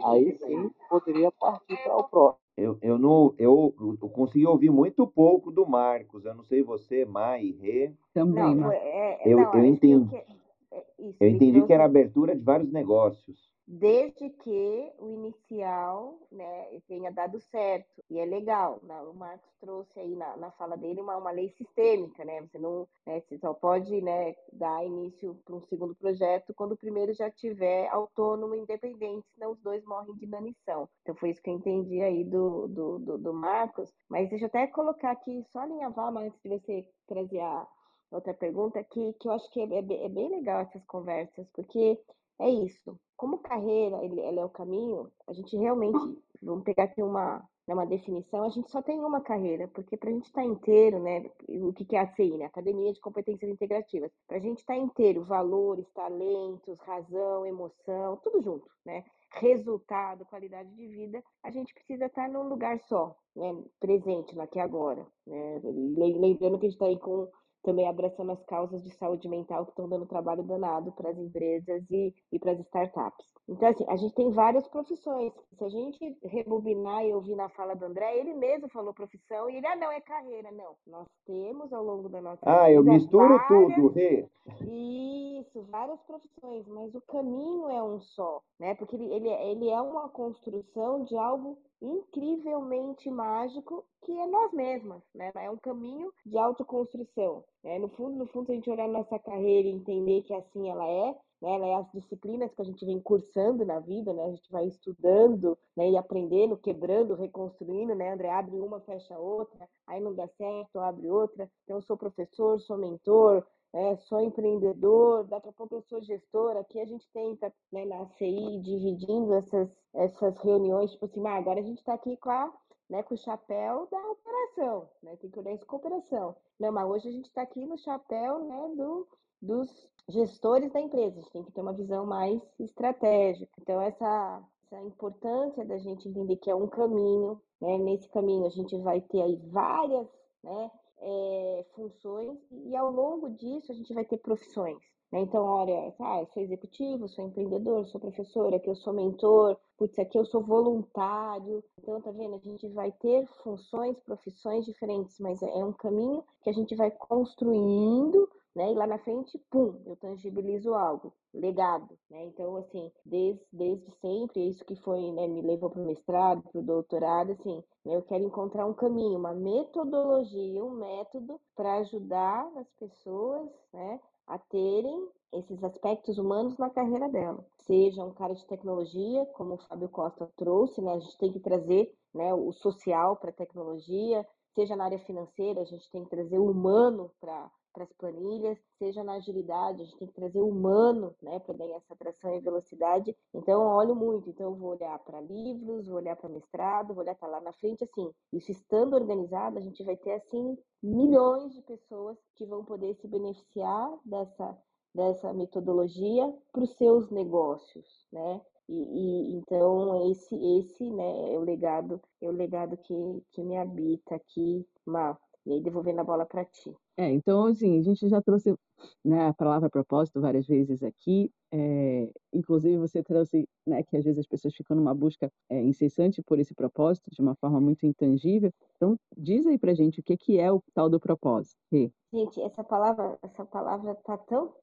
Aí sim poderia partir para o próximo. Eu, eu, não, eu, eu consegui ouvir muito pouco do Marcos. Eu não sei você, Mai, Rê. Também. Não, é, eu, não, eu entendi. Que é, isso, eu entendi que era abertura de vários negócios. Desde que o inicial né, tenha dado certo. E é legal. Né? O Marcos trouxe aí na, na fala dele uma, uma lei sistêmica, né? Você não né, você só pode né, dar início para um segundo projeto quando o primeiro já tiver autônomo e independente, senão os dois morrem de inanição. Então foi isso que eu entendi aí do, do, do, do Marcos. Mas deixa eu até colocar aqui, só alinhavar, mas antes de você trazer a outra pergunta que, que eu acho que é, é, é, bem legal essas conversas, porque é isso. Como carreira ele, ela é o caminho, a gente realmente, vamos pegar aqui uma, né, uma definição, a gente só tem uma carreira, porque para a gente estar tá inteiro, né, o que é a CI, né, Academia de Competências Integrativas, para a gente estar tá inteiro, valores, talentos, razão, emoção, tudo junto, né, resultado, qualidade de vida, a gente precisa estar tá num lugar só, né, presente aqui agora, né, lembrando que a gente está aí com também abraçando as causas de saúde mental que estão dando trabalho danado para as empresas e, e para as startups. Então, assim, a gente tem várias profissões. Se a gente rebobinar e ouvir na fala do André, ele mesmo falou profissão e ele, ah, não, é carreira. Não, nós temos ao longo da nossa ah, vida. Ah, eu misturo várias... tudo, Rê. Isso, várias profissões, mas o caminho é um só, né? Porque ele, ele, ele é uma construção de algo incrivelmente mágico que é nós mesmas, né? É um caminho de autoconstrução. Né? No fundo, no fundo, se a gente olhar nossa carreira e entender que assim ela é, né? Ela é as disciplinas que a gente vem cursando na vida, né? A gente vai estudando, né? E aprendendo, quebrando, reconstruindo, né? André abre uma, fecha outra, aí não dá certo, abre outra. Então, eu sou professor, sou mentor, é, sou empreendedor, daqui a pouco eu sou gestor. Aqui a gente tenta, né, na CI, dividindo essas, essas reuniões, tipo assim, ah, agora a gente está aqui com, a, né, com o chapéu da operação, né, tem que olhar isso com operação. Não, mas hoje a gente está aqui no chapéu né, do, dos gestores da empresa, a gente tem que ter uma visão mais estratégica. Então, essa, essa importância da gente entender que é um caminho, né, nesse caminho a gente vai ter aí várias, né, é, funções e ao longo disso a gente vai ter profissões. Né? Então, olha, ah, eu sou executivo, sou empreendedor, sou professora, aqui eu sou mentor, putz, aqui eu sou voluntário. Então, tá vendo? A gente vai ter funções, profissões diferentes, mas é um caminho que a gente vai construindo né? E lá na frente, pum, eu tangibilizo algo, legado, né? Então, assim, desde, desde sempre, isso que foi, né, me levou para o mestrado, para o doutorado, assim, eu quero encontrar um caminho, uma metodologia, um método para ajudar as pessoas, né, a terem esses aspectos humanos na carreira dela. Seja um cara de tecnologia, como o Fábio Costa trouxe, né, a gente tem que trazer né, o social para a tecnologia, seja na área financeira, a gente tem que trazer o humano para para as planilhas, seja na agilidade, a gente tem que trazer humano, né, para ganhar essa atração e velocidade. Então, eu olho muito, então eu vou olhar para livros, vou olhar para mestrado, vou olhar para lá na frente, assim, isso estando organizado, a gente vai ter, assim, milhões de pessoas que vão poder se beneficiar dessa, dessa metodologia para os seus negócios, né? E, e, então esse esse né é o legado é o legado que, que me habita aqui Má. e aí devolvendo a bola para ti é, então, assim, a gente já trouxe né, a palavra propósito várias vezes aqui, é, inclusive você trouxe né, que às vezes as pessoas ficam numa busca é, incessante por esse propósito, de uma forma muito intangível. Então, diz aí pra gente o que, que é o tal do propósito. Rê. Gente, essa palavra, essa palavra tá tão,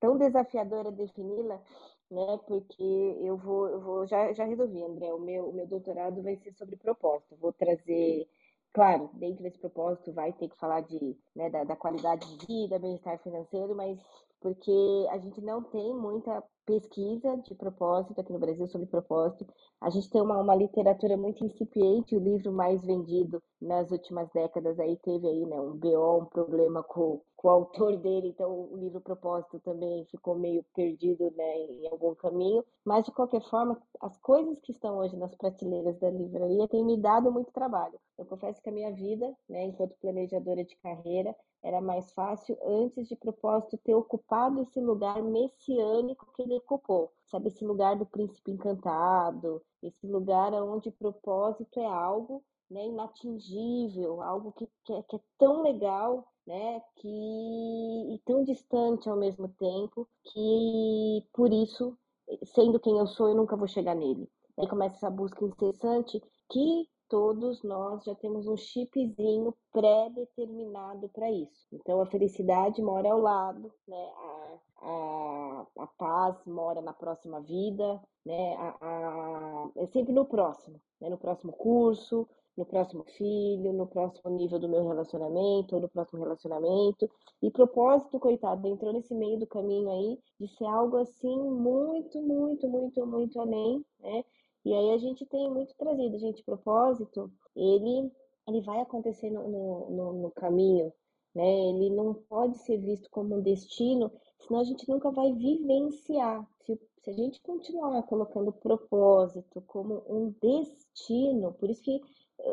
tão desafiadora defini-la, né? Porque eu vou, eu vou, já, já resolvi, André, o meu, o meu doutorado vai ser sobre propósito. Vou trazer Claro, dentro desse propósito vai ter que falar de, né, da, da qualidade de vida, bem-estar financeiro, mas porque a gente não tem muita pesquisa de propósito aqui no Brasil sobre propósito. A gente tem uma, uma literatura muito incipiente, o livro mais vendido nas últimas décadas aí teve aí, né, um BO, um problema com, com o autor dele, então o livro Propósito também ficou meio perdido, né, em algum caminho, mas de qualquer forma, as coisas que estão hoje nas prateleiras da livraria têm me dado muito trabalho. Eu confesso que a minha vida, né, enquanto planejadora de carreira, era mais fácil antes de propósito ter ocupado esse lugar messiânico que ele ocupou. Sabe, esse lugar do príncipe encantado, esse lugar onde propósito é algo né, inatingível, algo que, que, é, que é tão legal, né, que, e tão distante ao mesmo tempo, que por isso, sendo quem eu sou, eu nunca vou chegar nele. Aí começa essa busca incessante que todos nós já temos um chipzinho pré-determinado para isso. Então a felicidade mora ao lado, né? A, a, a paz mora na próxima vida, né? A, a, é sempre no próximo, né? no próximo curso, no próximo filho, no próximo nível do meu relacionamento, ou no próximo relacionamento. E propósito, coitado, entrou nesse meio do caminho aí de ser algo assim muito, muito, muito, muito além, né? E aí a gente tem muito trazido, gente, propósito, ele, ele vai acontecer no, no, no caminho, né? Ele não pode ser visto como um destino, senão a gente nunca vai vivenciar. Se, se a gente continuar colocando propósito como um destino, por isso que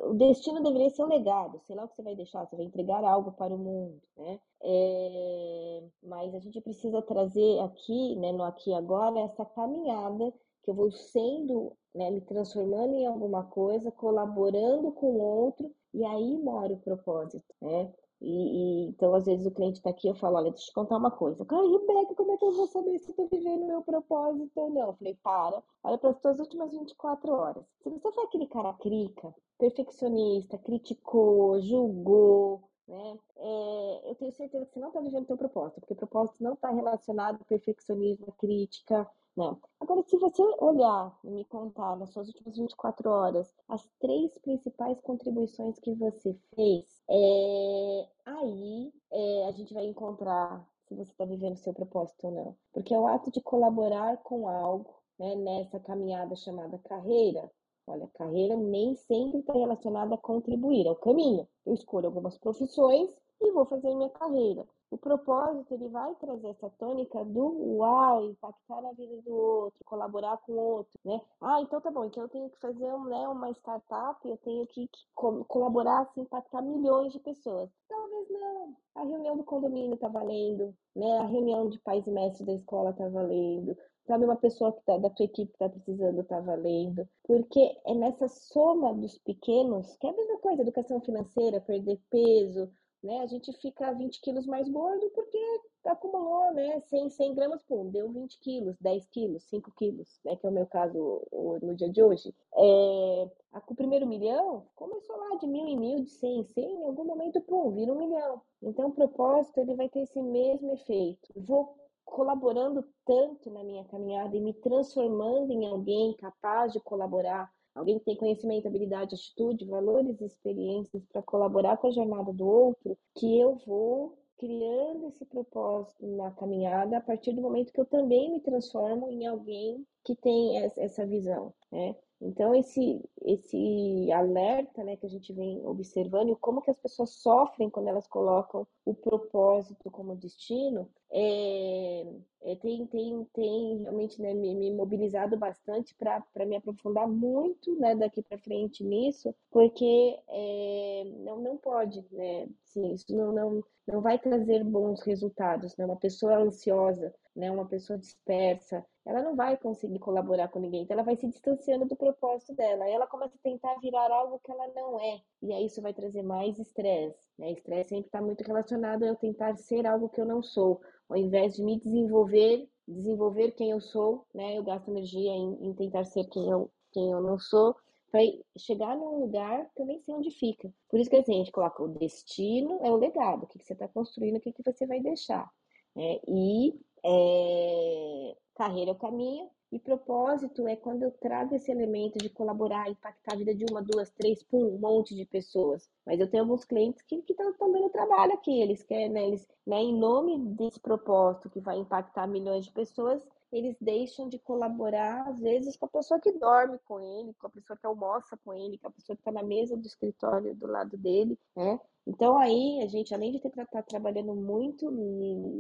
o destino deveria ser um legado, sei lá o que você vai deixar, você vai entregar algo para o mundo, né? É, mas a gente precisa trazer aqui, né, no aqui e agora, essa caminhada que eu vou sendo, né, me transformando em alguma coisa, colaborando com o outro, e aí mora o propósito, né? E, e, então, às vezes, o cliente está aqui eu falo, olha, deixa eu te contar uma coisa. Cara, Rebeca, como é que eu vou saber se estou vivendo o meu propósito ou não? Eu falei, para, olha para as tuas últimas 24 horas. Se você foi aquele cara crica, perfeccionista, criticou, julgou, né? É, eu tenho certeza que você não está vivendo o teu propósito, porque propósito não está relacionado ao perfeccionismo, crítica, não. Agora, se você olhar e me contar nas suas últimas 24 horas as três principais contribuições que você fez, é, aí é, a gente vai encontrar se você está vivendo seu propósito ou não. Porque é o ato de colaborar com algo, né, nessa caminhada chamada carreira. Olha, carreira nem sempre está relacionada a contribuir, é o caminho. Eu escolho algumas profissões e vou fazer minha carreira. O propósito ele vai trazer essa tônica do uau, impactar na vida do outro, colaborar com o outro, né? Ah, então tá bom, então eu tenho que fazer né, uma startup, eu tenho que, que colaborar, assim, impactar milhões de pessoas. Talvez não. A reunião do condomínio tá valendo, né? A reunião de pais e mestres da escola tá valendo. Sabe, uma pessoa que tá, da tua equipe tá precisando tá valendo. Porque é nessa soma dos pequenos, que é a mesma coisa, educação financeira, perder peso, né? A gente fica 20 quilos mais gordo porque acumulou, né? 100, 100 gramas, pum, deu 20 quilos, 10 quilos, 5 quilos, né? Que é o meu caso no dia de hoje. É, o primeiro milhão começou lá de mil em mil, de 100 em 100, em algum momento, pum, vira um milhão. Então, o propósito, ele vai ter esse mesmo efeito. Vou colaborando tanto na minha caminhada e me transformando em alguém capaz de colaborar alguém que tem conhecimento, habilidade, atitude, valores e experiências para colaborar com a jornada do outro, que eu vou criando esse propósito na caminhada a partir do momento que eu também me transformo em alguém que tem essa visão, né? Então, esse, esse alerta né, que a gente vem observando e como que as pessoas sofrem quando elas colocam o propósito como destino, é, é, tem, tem, tem realmente né, me, me mobilizado bastante para me aprofundar muito né, daqui para frente nisso, porque é, não, não pode, né? Sim, isso não, não, não vai trazer bons resultados. Né? Uma pessoa ansiosa, né, uma pessoa dispersa, ela não vai conseguir colaborar com ninguém, então ela vai se distanciando do propósito dela, aí ela começa a tentar virar algo que ela não é, e aí isso vai trazer mais estresse, né? Estresse sempre está muito relacionado a eu tentar ser algo que eu não sou, ao invés de me desenvolver, desenvolver quem eu sou, né? Eu gasto energia em, em tentar ser quem eu, quem eu não sou, para chegar num lugar que eu nem sei onde fica. Por isso que assim, a gente coloca o destino é o legado, o que, que você está construindo, o que, que você vai deixar. Né? E é, carreira é o caminho, e propósito é quando eu trago esse elemento de colaborar, impactar a vida de uma, duas, três, pum, um monte de pessoas. Mas eu tenho alguns clientes que estão dando trabalho aqui, eles querem, né, eles, né, em nome desse propósito que vai impactar milhões de pessoas, eles deixam de colaborar, às vezes, com a pessoa que dorme com ele, com a pessoa que almoça com ele, com a pessoa que está na mesa do escritório do lado dele, né? Então aí a gente, além de estar tá trabalhando muito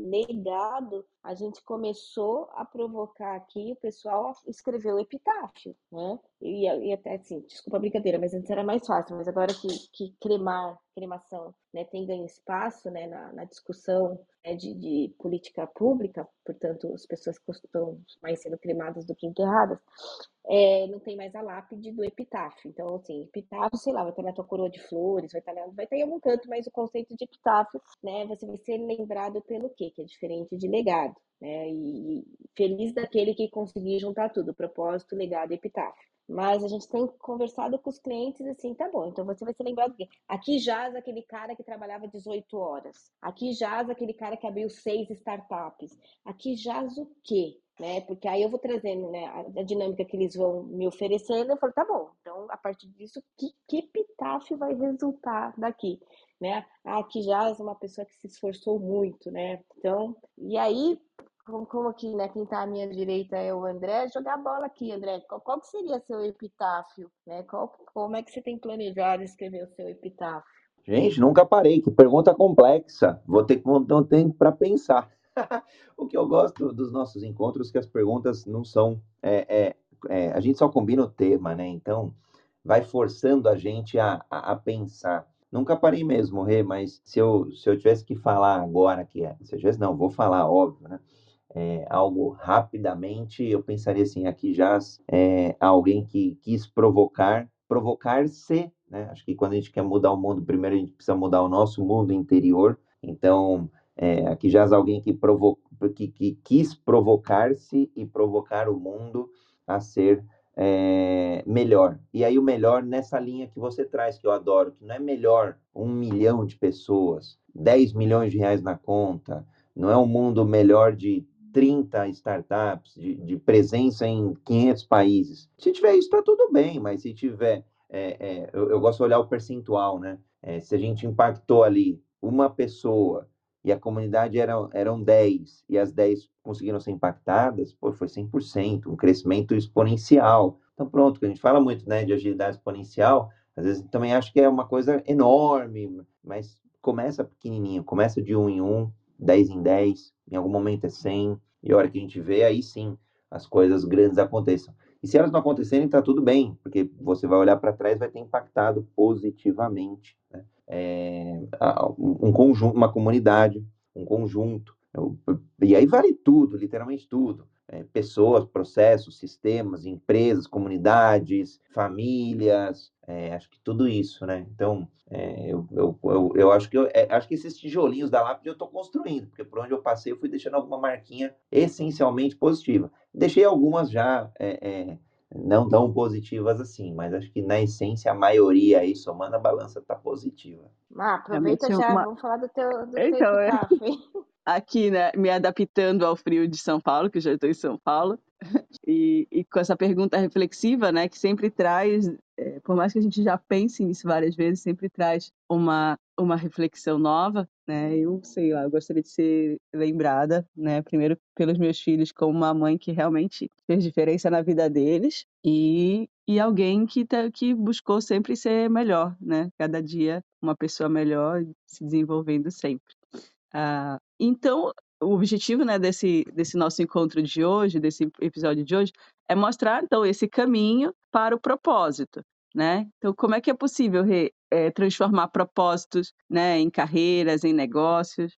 legado, a gente começou a provocar aqui o pessoal o epitáfio, né? E, e até assim, desculpa a brincadeira, mas antes era mais fácil, mas agora que, que cremar, cremação, né, tem ganho espaço, né, na, na discussão né, de, de, política pública, portanto, as pessoas estão mais sendo cremadas do que enterradas, é, não tem mais a lápide do epitáfio. Então, assim, epitáfio, sei lá, vai estar na tua coroa de flores, vai estar, na, vai estar em algum canto, mas o conceito de epitáfio, né, você vai ser lembrado pelo quê? Que é diferente de legado, né? E, feliz daquele que conseguir juntar tudo, propósito, legado e epitáfio. Mas a gente tem conversado com os clientes assim, tá bom, então você vai ser lembrado que aqui jaz aquele cara que trabalhava 18 horas. Aqui jaz aquele cara que abriu seis startups. Aqui jaz o quê? Né? Porque aí eu vou trazendo né, a, a, dinâmica que eles vão me oferecendo, eu falo, tá bom, então a partir disso, que, que epitáfio vai resultar daqui? Né? Ah, aqui já é uma pessoa que se esforçou muito, né? Então, e aí como, como aqui, né, quem está à minha direita é o André, jogar a bola aqui, André. Qual, qual seria seu epitáfio? Né? Qual, como é que você tem planejado escrever o seu epitáfio? Gente, nunca parei. Que pergunta complexa. Vou ter que montar um tempo para pensar. o que eu gosto dos nossos encontros é que as perguntas não são. É, é, é, a gente só combina o tema, né? Então, vai forçando a gente a, a, a pensar. Nunca parei mesmo, Rê, mas se eu, se eu tivesse que falar agora, que é, se eu tivesse, não, vou falar, óbvio, né? É, algo rapidamente, eu pensaria assim, aqui já é alguém que quis provocar, provocar-se, né? Acho que quando a gente quer mudar o mundo, primeiro a gente precisa mudar o nosso mundo interior. Então, é, aqui já alguém que, provo que, que quis provocar-se e provocar o mundo a ser é, melhor. E aí o melhor nessa linha que você traz, que eu adoro, que não é melhor um milhão de pessoas, 10 milhões de reais na conta, não é um mundo melhor de 30 startups, de, de presença em 500 países. Se tiver isso, está tudo bem, mas se tiver, é, é, eu, eu, gosto de olhar o percentual, né? É, se a gente impactou ali uma pessoa e a comunidade eram, eram 10 e as 10 conseguiram ser impactadas, pô, foi 100%, um crescimento exponencial. Então, pronto, a gente fala muito né, de agilidade exponencial, às vezes também acho que é uma coisa enorme, mas começa pequenininho, começa de 1 em 1, 10 em 10, em algum momento é 100, e a hora que a gente vê, aí sim, as coisas grandes aconteçam. E se elas não acontecerem, está tudo bem, porque você vai olhar para trás vai ter impactado positivamente né? é, um conjunto, uma comunidade, um conjunto. E aí vale tudo, literalmente tudo. É, pessoas, processos, sistemas, empresas, comunidades, famílias, é, acho que tudo isso, né? Então, é, eu, eu, eu, eu, acho que eu, é, acho que esses tijolinhos da lápide eu estou construindo, porque por onde eu passei eu fui deixando alguma marquinha essencialmente positiva. Deixei algumas já é, é, não tão positivas assim, mas acho que na essência a maioria aí, somando a balança, está positiva. Ah, aproveita já, uma... vamos falar do teu, do então, teu é... Aqui, né, me adaptando ao frio de São Paulo, que já estou em São Paulo, e, e, com essa pergunta reflexiva, né, que sempre traz, é, por mais que a gente já pense nisso várias vezes, sempre traz uma, uma reflexão nova, né, eu sei lá, eu gostaria de ser lembrada, né, primeiro pelos meus filhos como uma mãe que realmente fez diferença na vida deles e, e alguém que, tá, que buscou sempre ser melhor, né, cada dia uma pessoa melhor, se desenvolvendo sempre. Ah, então, o objetivo né, desse, desse nosso encontro de hoje, desse episódio de hoje, é mostrar então esse caminho para o propósito. Né? Então, como é que é possível re, é, transformar propósitos né, em carreiras, em negócios?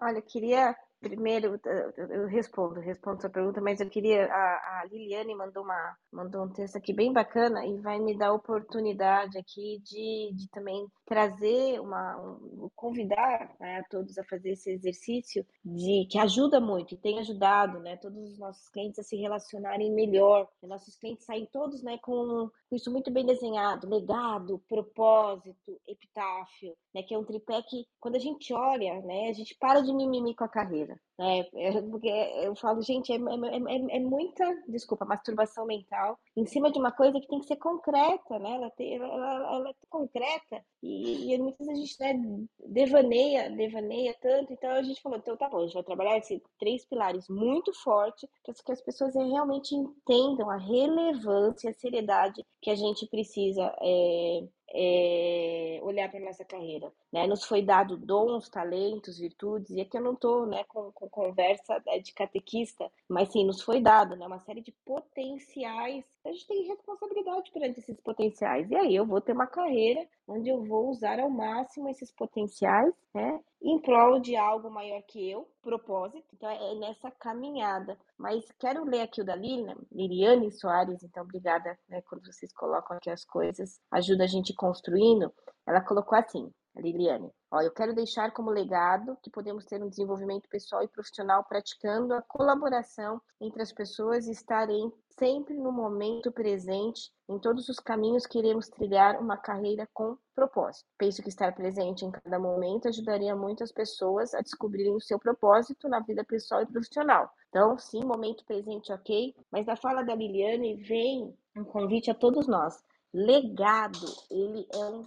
Olha, eu queria Primeiro, eu respondo, respondo sua pergunta, mas eu queria. A, a, Liliane mandou, uma, mandou um texto aqui bem bacana e vai me dar a oportunidade aqui de, de também trazer uma. Um, convidar né, a todos a fazer esse exercício de que ajuda muito e tem ajudado né, todos os nossos clientes a se relacionarem melhor. Nossos clientes saem todos né, com, com isso muito bem desenhado: legado, propósito, epitáfio, né, que é um tripé que, quando a gente olha, né, a gente para de mimimi com a carreira Né? Porque eu falo, gente, é, é, é, é, muita, desculpa, masturbação mental em cima de uma coisa que tem que ser concreta, né? Ela, tem, ela, ela, ela é concreta e, e muitas vezes a gente né, devaneia, devaneia tanto. Então a gente falou, então tá bom, a gente vai trabalhar esses três pilares muito forte para que as pessoas realmente entendam a relevância, a seriedade que a gente precisa é, é, olhar para nossa carreira. Né? Nos foi dado dons, talentos, virtudes, e aqui eu não estou né, com, com, conversa né, de catequista, mas sim, nos foi dado né, uma série de potenciais. A gente tem responsabilidade perante esses potenciais. E aí eu vou ter uma carreira onde eu vou usar ao máximo esses potenciais, né? Em prol de algo maior que eu, propósito. Então é nessa caminhada. Mas quero ler aqui o da Lina, Liliane Soares, então obrigada né, quando vocês colocam aqui as coisas, ajuda a gente construindo. Ela colocou assim: Liliane. Ó, eu quero deixar como legado que podemos ter um desenvolvimento pessoal e profissional praticando a colaboração entre as pessoas e estarem sempre no momento presente em todos os caminhos que iremos trilhar uma carreira com propósito. Penso que estar presente em cada momento ajudaria muitas pessoas a descobrirem o seu propósito na vida pessoal e profissional. Então, sim, momento presente, ok, mas na fala da Liliane vem um convite a todos nós. Legado, ele é um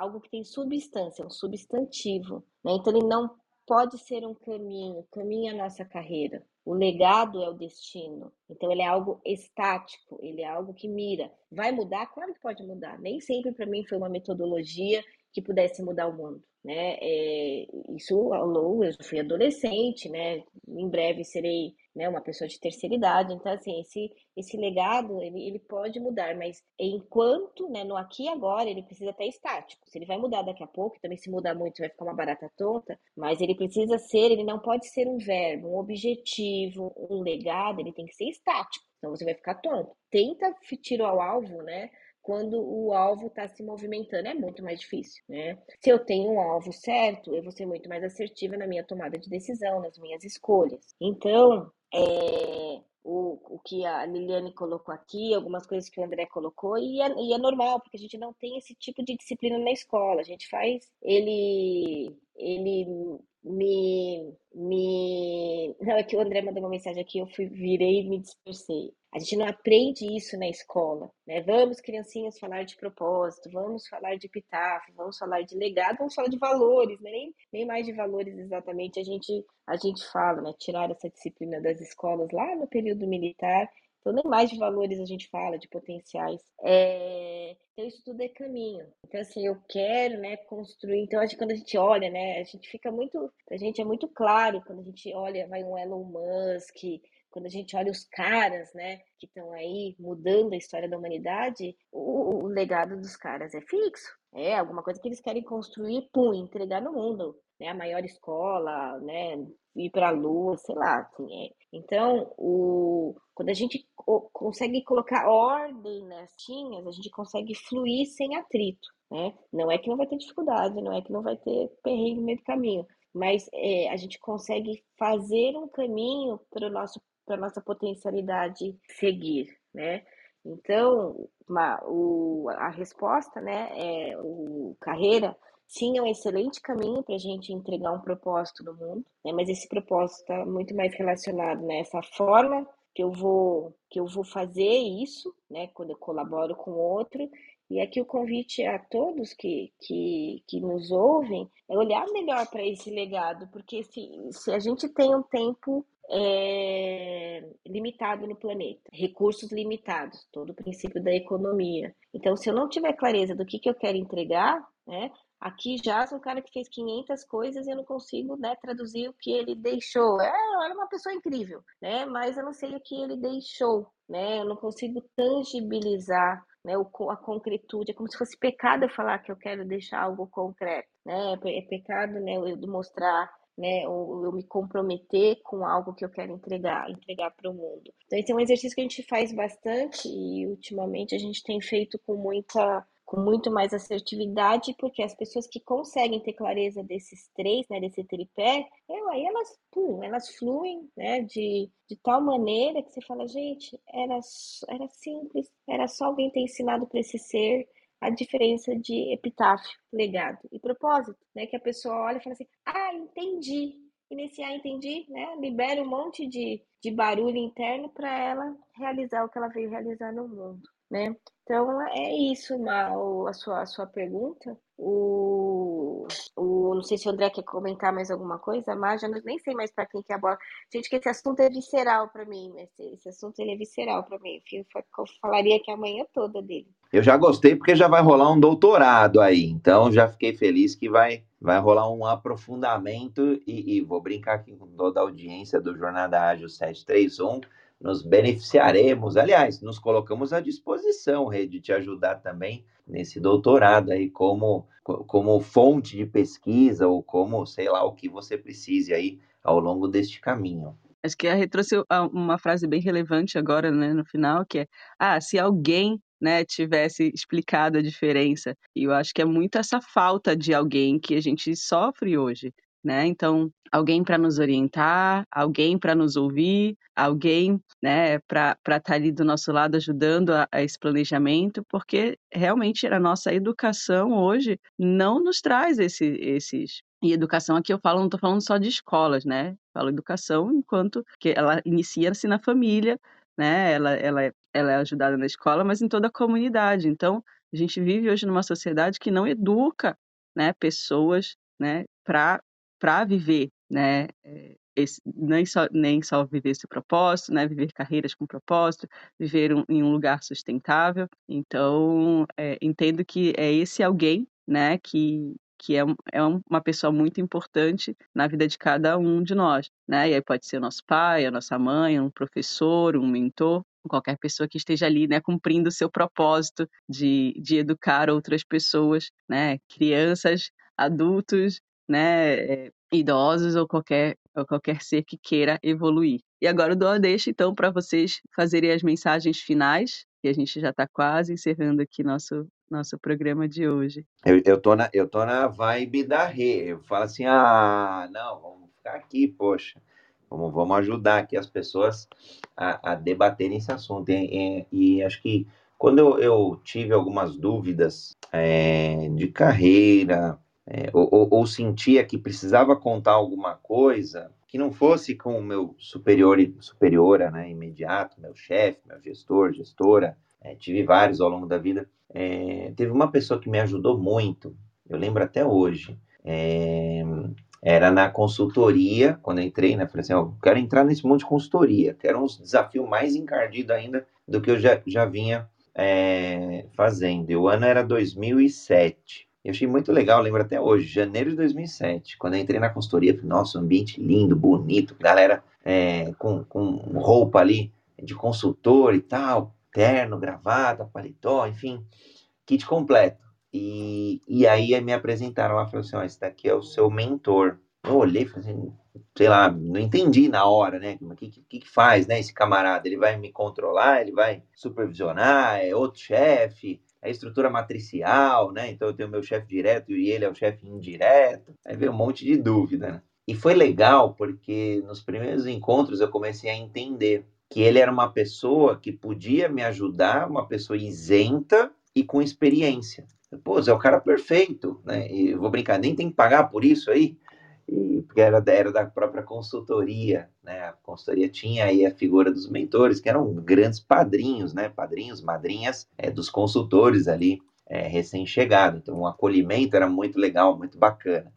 algo que tem substância, um substantivo. Né? Então, ele não pode ser um caminho, caminho é a nossa carreira. O legado é o destino. Então, ele é algo estático, ele é algo que mira. Vai mudar? Claro que pode mudar. Nem sempre para mim foi uma metodologia que pudesse mudar o mundo. né? É, isso longo, eu fui adolescente, né? Em breve serei né, uma pessoa de terceira idade. Então, assim, esse, esse legado, ele, ele pode mudar, mas enquanto, né, no aqui e agora, ele precisa estar estático. Se ele vai mudar daqui a pouco, também se mudar muito vai ficar uma barata tonta, mas ele precisa ser, ele não pode ser um verbo, um objetivo, um legado, ele tem que ser estático. Então você vai ficar tonto. Tenta tiro ao alvo, né? quando o alvo está se movimentando. É muito mais difícil, né? Se eu tenho um alvo certo, eu vou ser muito mais assertiva na minha tomada de decisão, nas minhas escolhas. Então, é, o, o que a Liliane colocou aqui, algumas coisas que o André colocou, e é, e é normal, porque a gente não tem esse tipo de disciplina na escola. A gente faz ele ele me, me. Não, é que o André mandou uma mensagem aqui, eu fui, virei e me dispersei. A gente não aprende isso na escola, né? Vamos, criancinhas, falar de propósito, vamos falar de epitáfio, vamos falar de legado, vamos falar de valores, né? Nem, nem mais de valores exatamente a gente, a gente fala, né? Tirar essa disciplina das escolas lá no período militar então, nem mais de valores a gente fala, de potenciais. É... Então, isso tudo é caminho. Então, assim, eu quero, né, construir. Então, acho que quando a gente olha, né, a gente fica muito. A gente é muito claro quando a gente olha, vai um Elon Musk, quando a gente olha os caras, né, que estão aí mudando a história da humanidade, o, o, legado dos caras é fixo. É alguma coisa que eles querem construir, pum, entregar no mundo. Né, a maior escola, né, ir para a lua, sei lá. Assim, é. Então, o, quando a gente consegue colocar ordem nas tinhas, a gente consegue fluir sem atrito. Né? Não é que não vai ter dificuldade, não é que não vai ter perrengue no meio do caminho, mas é, a gente consegue fazer um caminho para o nosso para nossa potencialidade seguir, né? Então, uma, o, a resposta, né, é o carreira sim é um excelente caminho para a gente entregar um propósito no mundo, né? Mas esse propósito está muito mais relacionado nessa né? forma que eu vou que eu vou fazer isso, né? Quando eu colaboro com outro e aqui o convite a todos que, que, que nos ouvem é olhar melhor para esse legado, porque se, se a gente tem um tempo é, limitado no planeta, recursos limitados, todo o princípio da economia. Então, se eu não tiver clareza do que, que eu quero entregar, né, aqui já sou um cara que fez 500 coisas e eu não consigo né, traduzir o que ele deixou. É, era uma pessoa incrível, né, mas eu não sei o que ele deixou, né, eu não consigo tangibilizar né, a concretude, é como se fosse pecado eu falar que eu quero deixar algo concreto, né, é pecado, né, eu demonstrar né? Ou eu me comprometer com algo que eu quero entregar, entregar para o mundo. Então, esse é um exercício que a gente faz bastante e ultimamente a gente tem feito com muita com muito mais assertividade, porque as pessoas que conseguem ter clareza desses três, né, desse tripé, eu, aí elas, pum, elas fluem, né, de, de tal maneira que você fala, gente, era, era simples, era só alguém ter ensinado para esse ser, a diferença de epitáfio, legado e propósito, né? Que a pessoa olha e fala assim, ah, entendi. E nesse ah, entendi, né? Libera um monte de, de barulho interno para ela realizar o que ela veio realizar no mundo, né? Então é isso, Mal, a sua, a sua pergunta. O, o, não sei se o André quer comentar mais alguma coisa, mas já nem sei mais para quem que é a bola. Gente, que esse assunto é visceral para mim, esse, esse assunto ele é visceral para mim. Eu, falaria que a manhã toda dele. Eu já gostei porque já vai rolar um doutorado aí, então já fiquei feliz que vai, vai rolar um aprofundamento e, e vou brincar aqui com toda a audiência do Jornada Ágil 731, nos beneficiaremos, aliás, nos colocamos à disposição, Rede, de te ajudar também nesse doutorado aí como, como fonte de pesquisa ou como, sei lá, o que você precise aí ao longo deste caminho. Acho que a Rê trouxe uma frase bem relevante agora, né, no final, que é, ah, se alguém né, tivesse explicado a diferença. E eu acho que é muito essa falta de alguém que a gente sofre hoje, né? Então, alguém para nos orientar, alguém para nos ouvir, alguém, né, para estar tá ali do nosso lado ajudando a, a, esse planejamento, porque realmente a nossa educação hoje não nos traz esse, esses e educação aqui eu falo, não estou falando só de escolas, né? Falo educação enquanto que ela inicia-se na família, né? Ela, ela, ela é ajudada na escola, mas em toda a comunidade. Então, a gente vive hoje numa sociedade que não educa, né, pessoas, né, para para viver, né, eh, esse, nem só nem só viver esse propósito, né, viver carreiras com propósito, viver um, em um lugar sustentável. Então, é, entendo que é esse alguém, né, que que é, é uma pessoa muito importante na vida de cada um de nós, né? E aí pode ser o nosso pai, a nossa mãe, um professor, um mentor, qualquer pessoa que esteja ali, né, cumprindo o seu propósito de, de educar outras pessoas, né, crianças, adultos, né, é, idosos ou qualquer, ou qualquer ser que queira evoluir. E agora eu dou a deixa, então, para vocês fazerem as mensagens finais, que a gente já está quase encerrando aqui nosso, nosso programa de hoje. Eu, eu, tô na, eu tô na vibe da Rê. Eu falo assim, ah, não, vamos ficar aqui, poxa. Vamos, vamos ajudar aqui as pessoas a, a debaterem esse assunto. E, e, e acho que quando eu, eu, tive algumas dúvidas é, de carreira, é, ou, ou, sentia que precisava contar alguma coisa que não fosse com o meu superior superiora, né, imediato, meu chefe, meu gestor, gestora, é, tive vários ao longo da vida. É, teve uma pessoa que me ajudou muito, eu lembro até hoje. É, era na consultoria, quando eu entrei, né? Falei assim, eu quero entrar nesse mundo de consultoria, que era um desafio mais encardido ainda do que eu já, já vinha é, fazendo. E o ano era 2007. Eu achei muito legal, lembro até hoje, janeiro de 2007, quando eu entrei na consultoria, falei, nossa, ambiente lindo, bonito, galera é, com, com roupa ali de consultor e tal, terno, gravata, paletó, enfim, kit completo. E, e aí me apresentaram lá, falaram assim, ó, esse daqui é o seu mentor. Eu olhei falei assim, sei lá, não entendi na hora, né? O que, que, que faz, né, esse camarada? Ele vai me controlar, ele vai supervisionar, é outro chefe, é estrutura matricial, né? Então eu tenho meu chefe direto e ele é o chefe indireto. Aí veio um monte de dúvida, né? E foi legal porque nos primeiros encontros eu comecei a entender que ele era uma pessoa que podia me ajudar, uma pessoa isenta e com experiência. Pô, é o cara perfeito, né? E vou brincar, nem tem que pagar por isso aí, e, porque era, era da própria consultoria, né? A consultoria tinha aí a figura dos mentores, que eram grandes padrinhos, né? Padrinhos, madrinhas é, dos consultores ali é, recém-chegado. Então, o acolhimento era muito legal, muito bacana.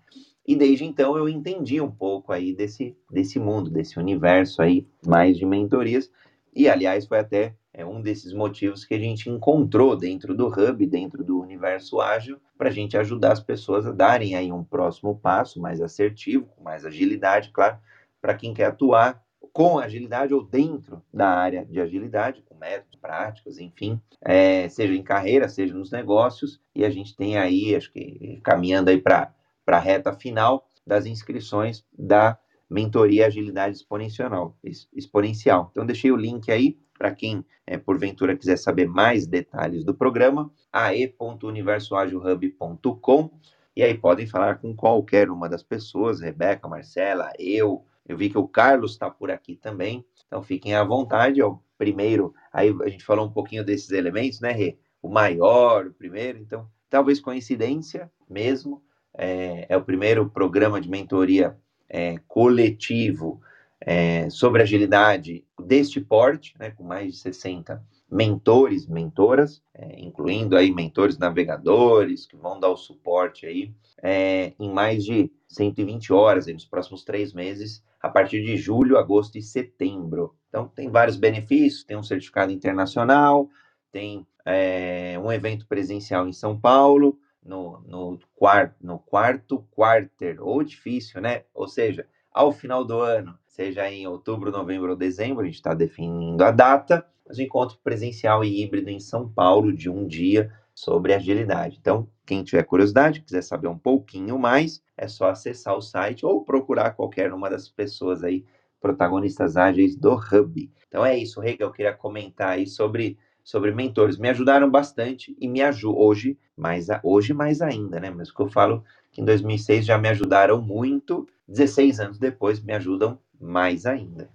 E desde então eu entendi um pouco aí desse, desse mundo, desse universo aí mais de mentorias. E, aliás, foi até é um desses motivos que a gente encontrou dentro do Hub, dentro do universo ágil, para a gente ajudar as pessoas a darem aí um próximo passo mais assertivo, com mais agilidade, claro, para quem quer atuar com agilidade ou dentro da área de agilidade, com métodos, práticas, enfim, é, seja em carreira, seja nos negócios, e a gente tem aí, acho que caminhando aí para a reta final das inscrições da mentoria agilidade exponencial, exponencial. Então deixei o link aí para quem, é, porventura, quiser saber mais detalhes do programa, ae.universoagilhub.com e aí podem falar com qualquer uma das pessoas, Rebeca, Marcela, eu, eu vi que o Carlos está por aqui também, então fiquem à vontade, o primeiro, aí a gente falou um pouquinho desses elementos, né, Rê? O maior, o primeiro, então, talvez coincidência mesmo, é, é o primeiro programa de mentoria é, coletivo é, sobre agilidade deste porte, né, com mais de 60 mentores, mentoras, é, incluindo aí mentores navegadores que vão dar o suporte aí é, em mais de 120 horas aí, nos próximos três meses, a partir de julho, agosto e setembro. Então tem vários benefícios, tem um certificado internacional, tem é, um evento presencial em São Paulo, no, no, quarto, no quarto quarter, ou difícil, né? Ou seja, ao final do ano, seja em outubro, novembro ou dezembro, a gente está definindo a data, mas o encontro presencial e híbrido em São Paulo de um dia sobre agilidade. Então, quem tiver curiosidade, quiser saber um pouquinho mais, é só acessar o site ou procurar qualquer uma das pessoas aí, protagonistas ágeis do Hub. Então é isso, que eu queria comentar aí sobre, sobre mentores. Me ajudaram bastante e me ajudam hoje, mais hoje mais ainda, né? Mas o que eu falo que em 2006 já me ajudaram muito, 16 anos depois me ajudam mais ainda.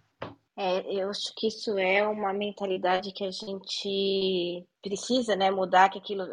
É, eu acho que isso é uma mentalidade que a gente precisa, né, mudar, que aquilo,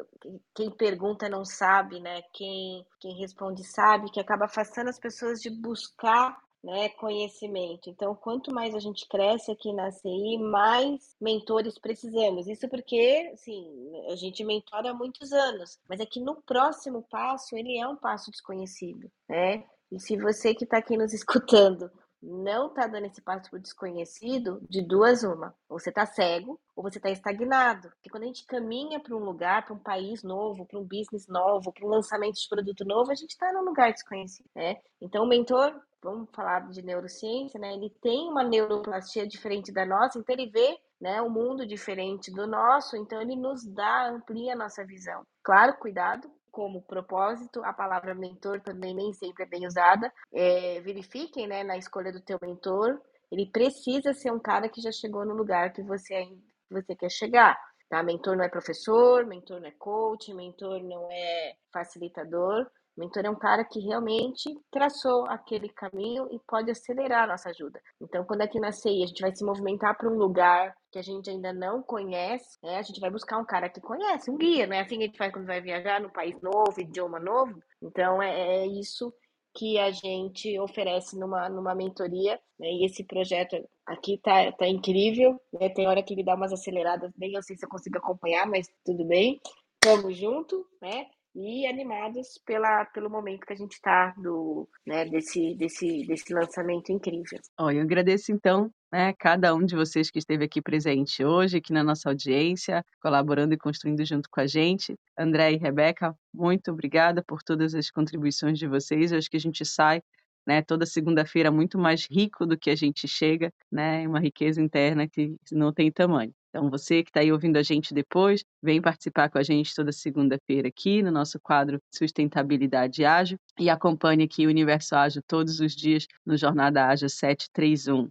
quem pergunta não sabe, né, quem, quem responde sabe, que acaba afastando as pessoas de buscar né, conhecimento. Então, quanto mais a gente cresce aqui na CI, mais mentores precisamos. Isso porque, assim, a gente mentora há muitos anos, mas é que no próximo passo, ele é um passo desconhecido, né? E se você que está aqui nos escutando não está dando esse passo para o desconhecido, de duas uma. Ou você está cego, ou você está estagnado. Porque quando a gente caminha para um lugar, para um país novo, para um business novo, para um lançamento de produto novo, a gente está num lugar desconhecido, né? Então, o mentor, vamos falar de neurociência, né? Ele tem uma neuroplastia diferente da nossa, então ele vê né, um mundo diferente do nosso, então ele nos dá, amplia a nossa visão. Claro, cuidado, como propósito, a palavra mentor também nem sempre é bem usada. É, verifiquem né, na escolha do teu mentor, ele precisa ser um cara que já chegou no lugar que você, você quer chegar. Tá? Mentor não é professor, mentor não é coach, mentor não é facilitador, mentor é um cara que realmente traçou aquele caminho e pode acelerar a nossa ajuda. Então, quando aqui na CI a gente vai se movimentar para um lugar que a gente ainda não conhece, né, a gente vai buscar um cara que conhece, um guia, né? Assim que a gente faz quando vai viajar num país novo, idioma novo. Então, é, é isso que a gente oferece numa, numa mentoria. Né? E esse projeto aqui tá, tá incrível. Né? Tem hora que ele dá umas aceleradas, nem eu sei se eu consigo acompanhar, mas tudo bem. Tamo junto, né? E animados pela, pelo momento que a gente está do né, desse, desse, desse lançamento incrível. Olha, eu agradeço então né, cada um de vocês que esteve aqui presente hoje, aqui na nossa audiência, colaborando e construindo junto com a gente. André e Rebeca, muito obrigada por todas as contribuições de vocês. Eu acho que a gente sai né, toda segunda-feira muito mais rico do que a gente chega, né, uma riqueza interna que não tem tamanho. Então, você que está aí ouvindo a gente depois, vem participar com a gente toda segunda-feira aqui no nosso quadro Sustentabilidade Ágil e acompanhe aqui o Universo Ágil todos os dias no Jornada Ágil 731.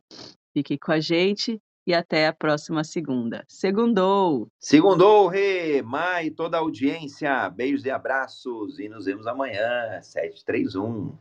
Fique com a gente e até a próxima segunda. Segundou! Segundou, Rê! Mai, toda a audiência, beijos e abraços e nos vemos amanhã, 731.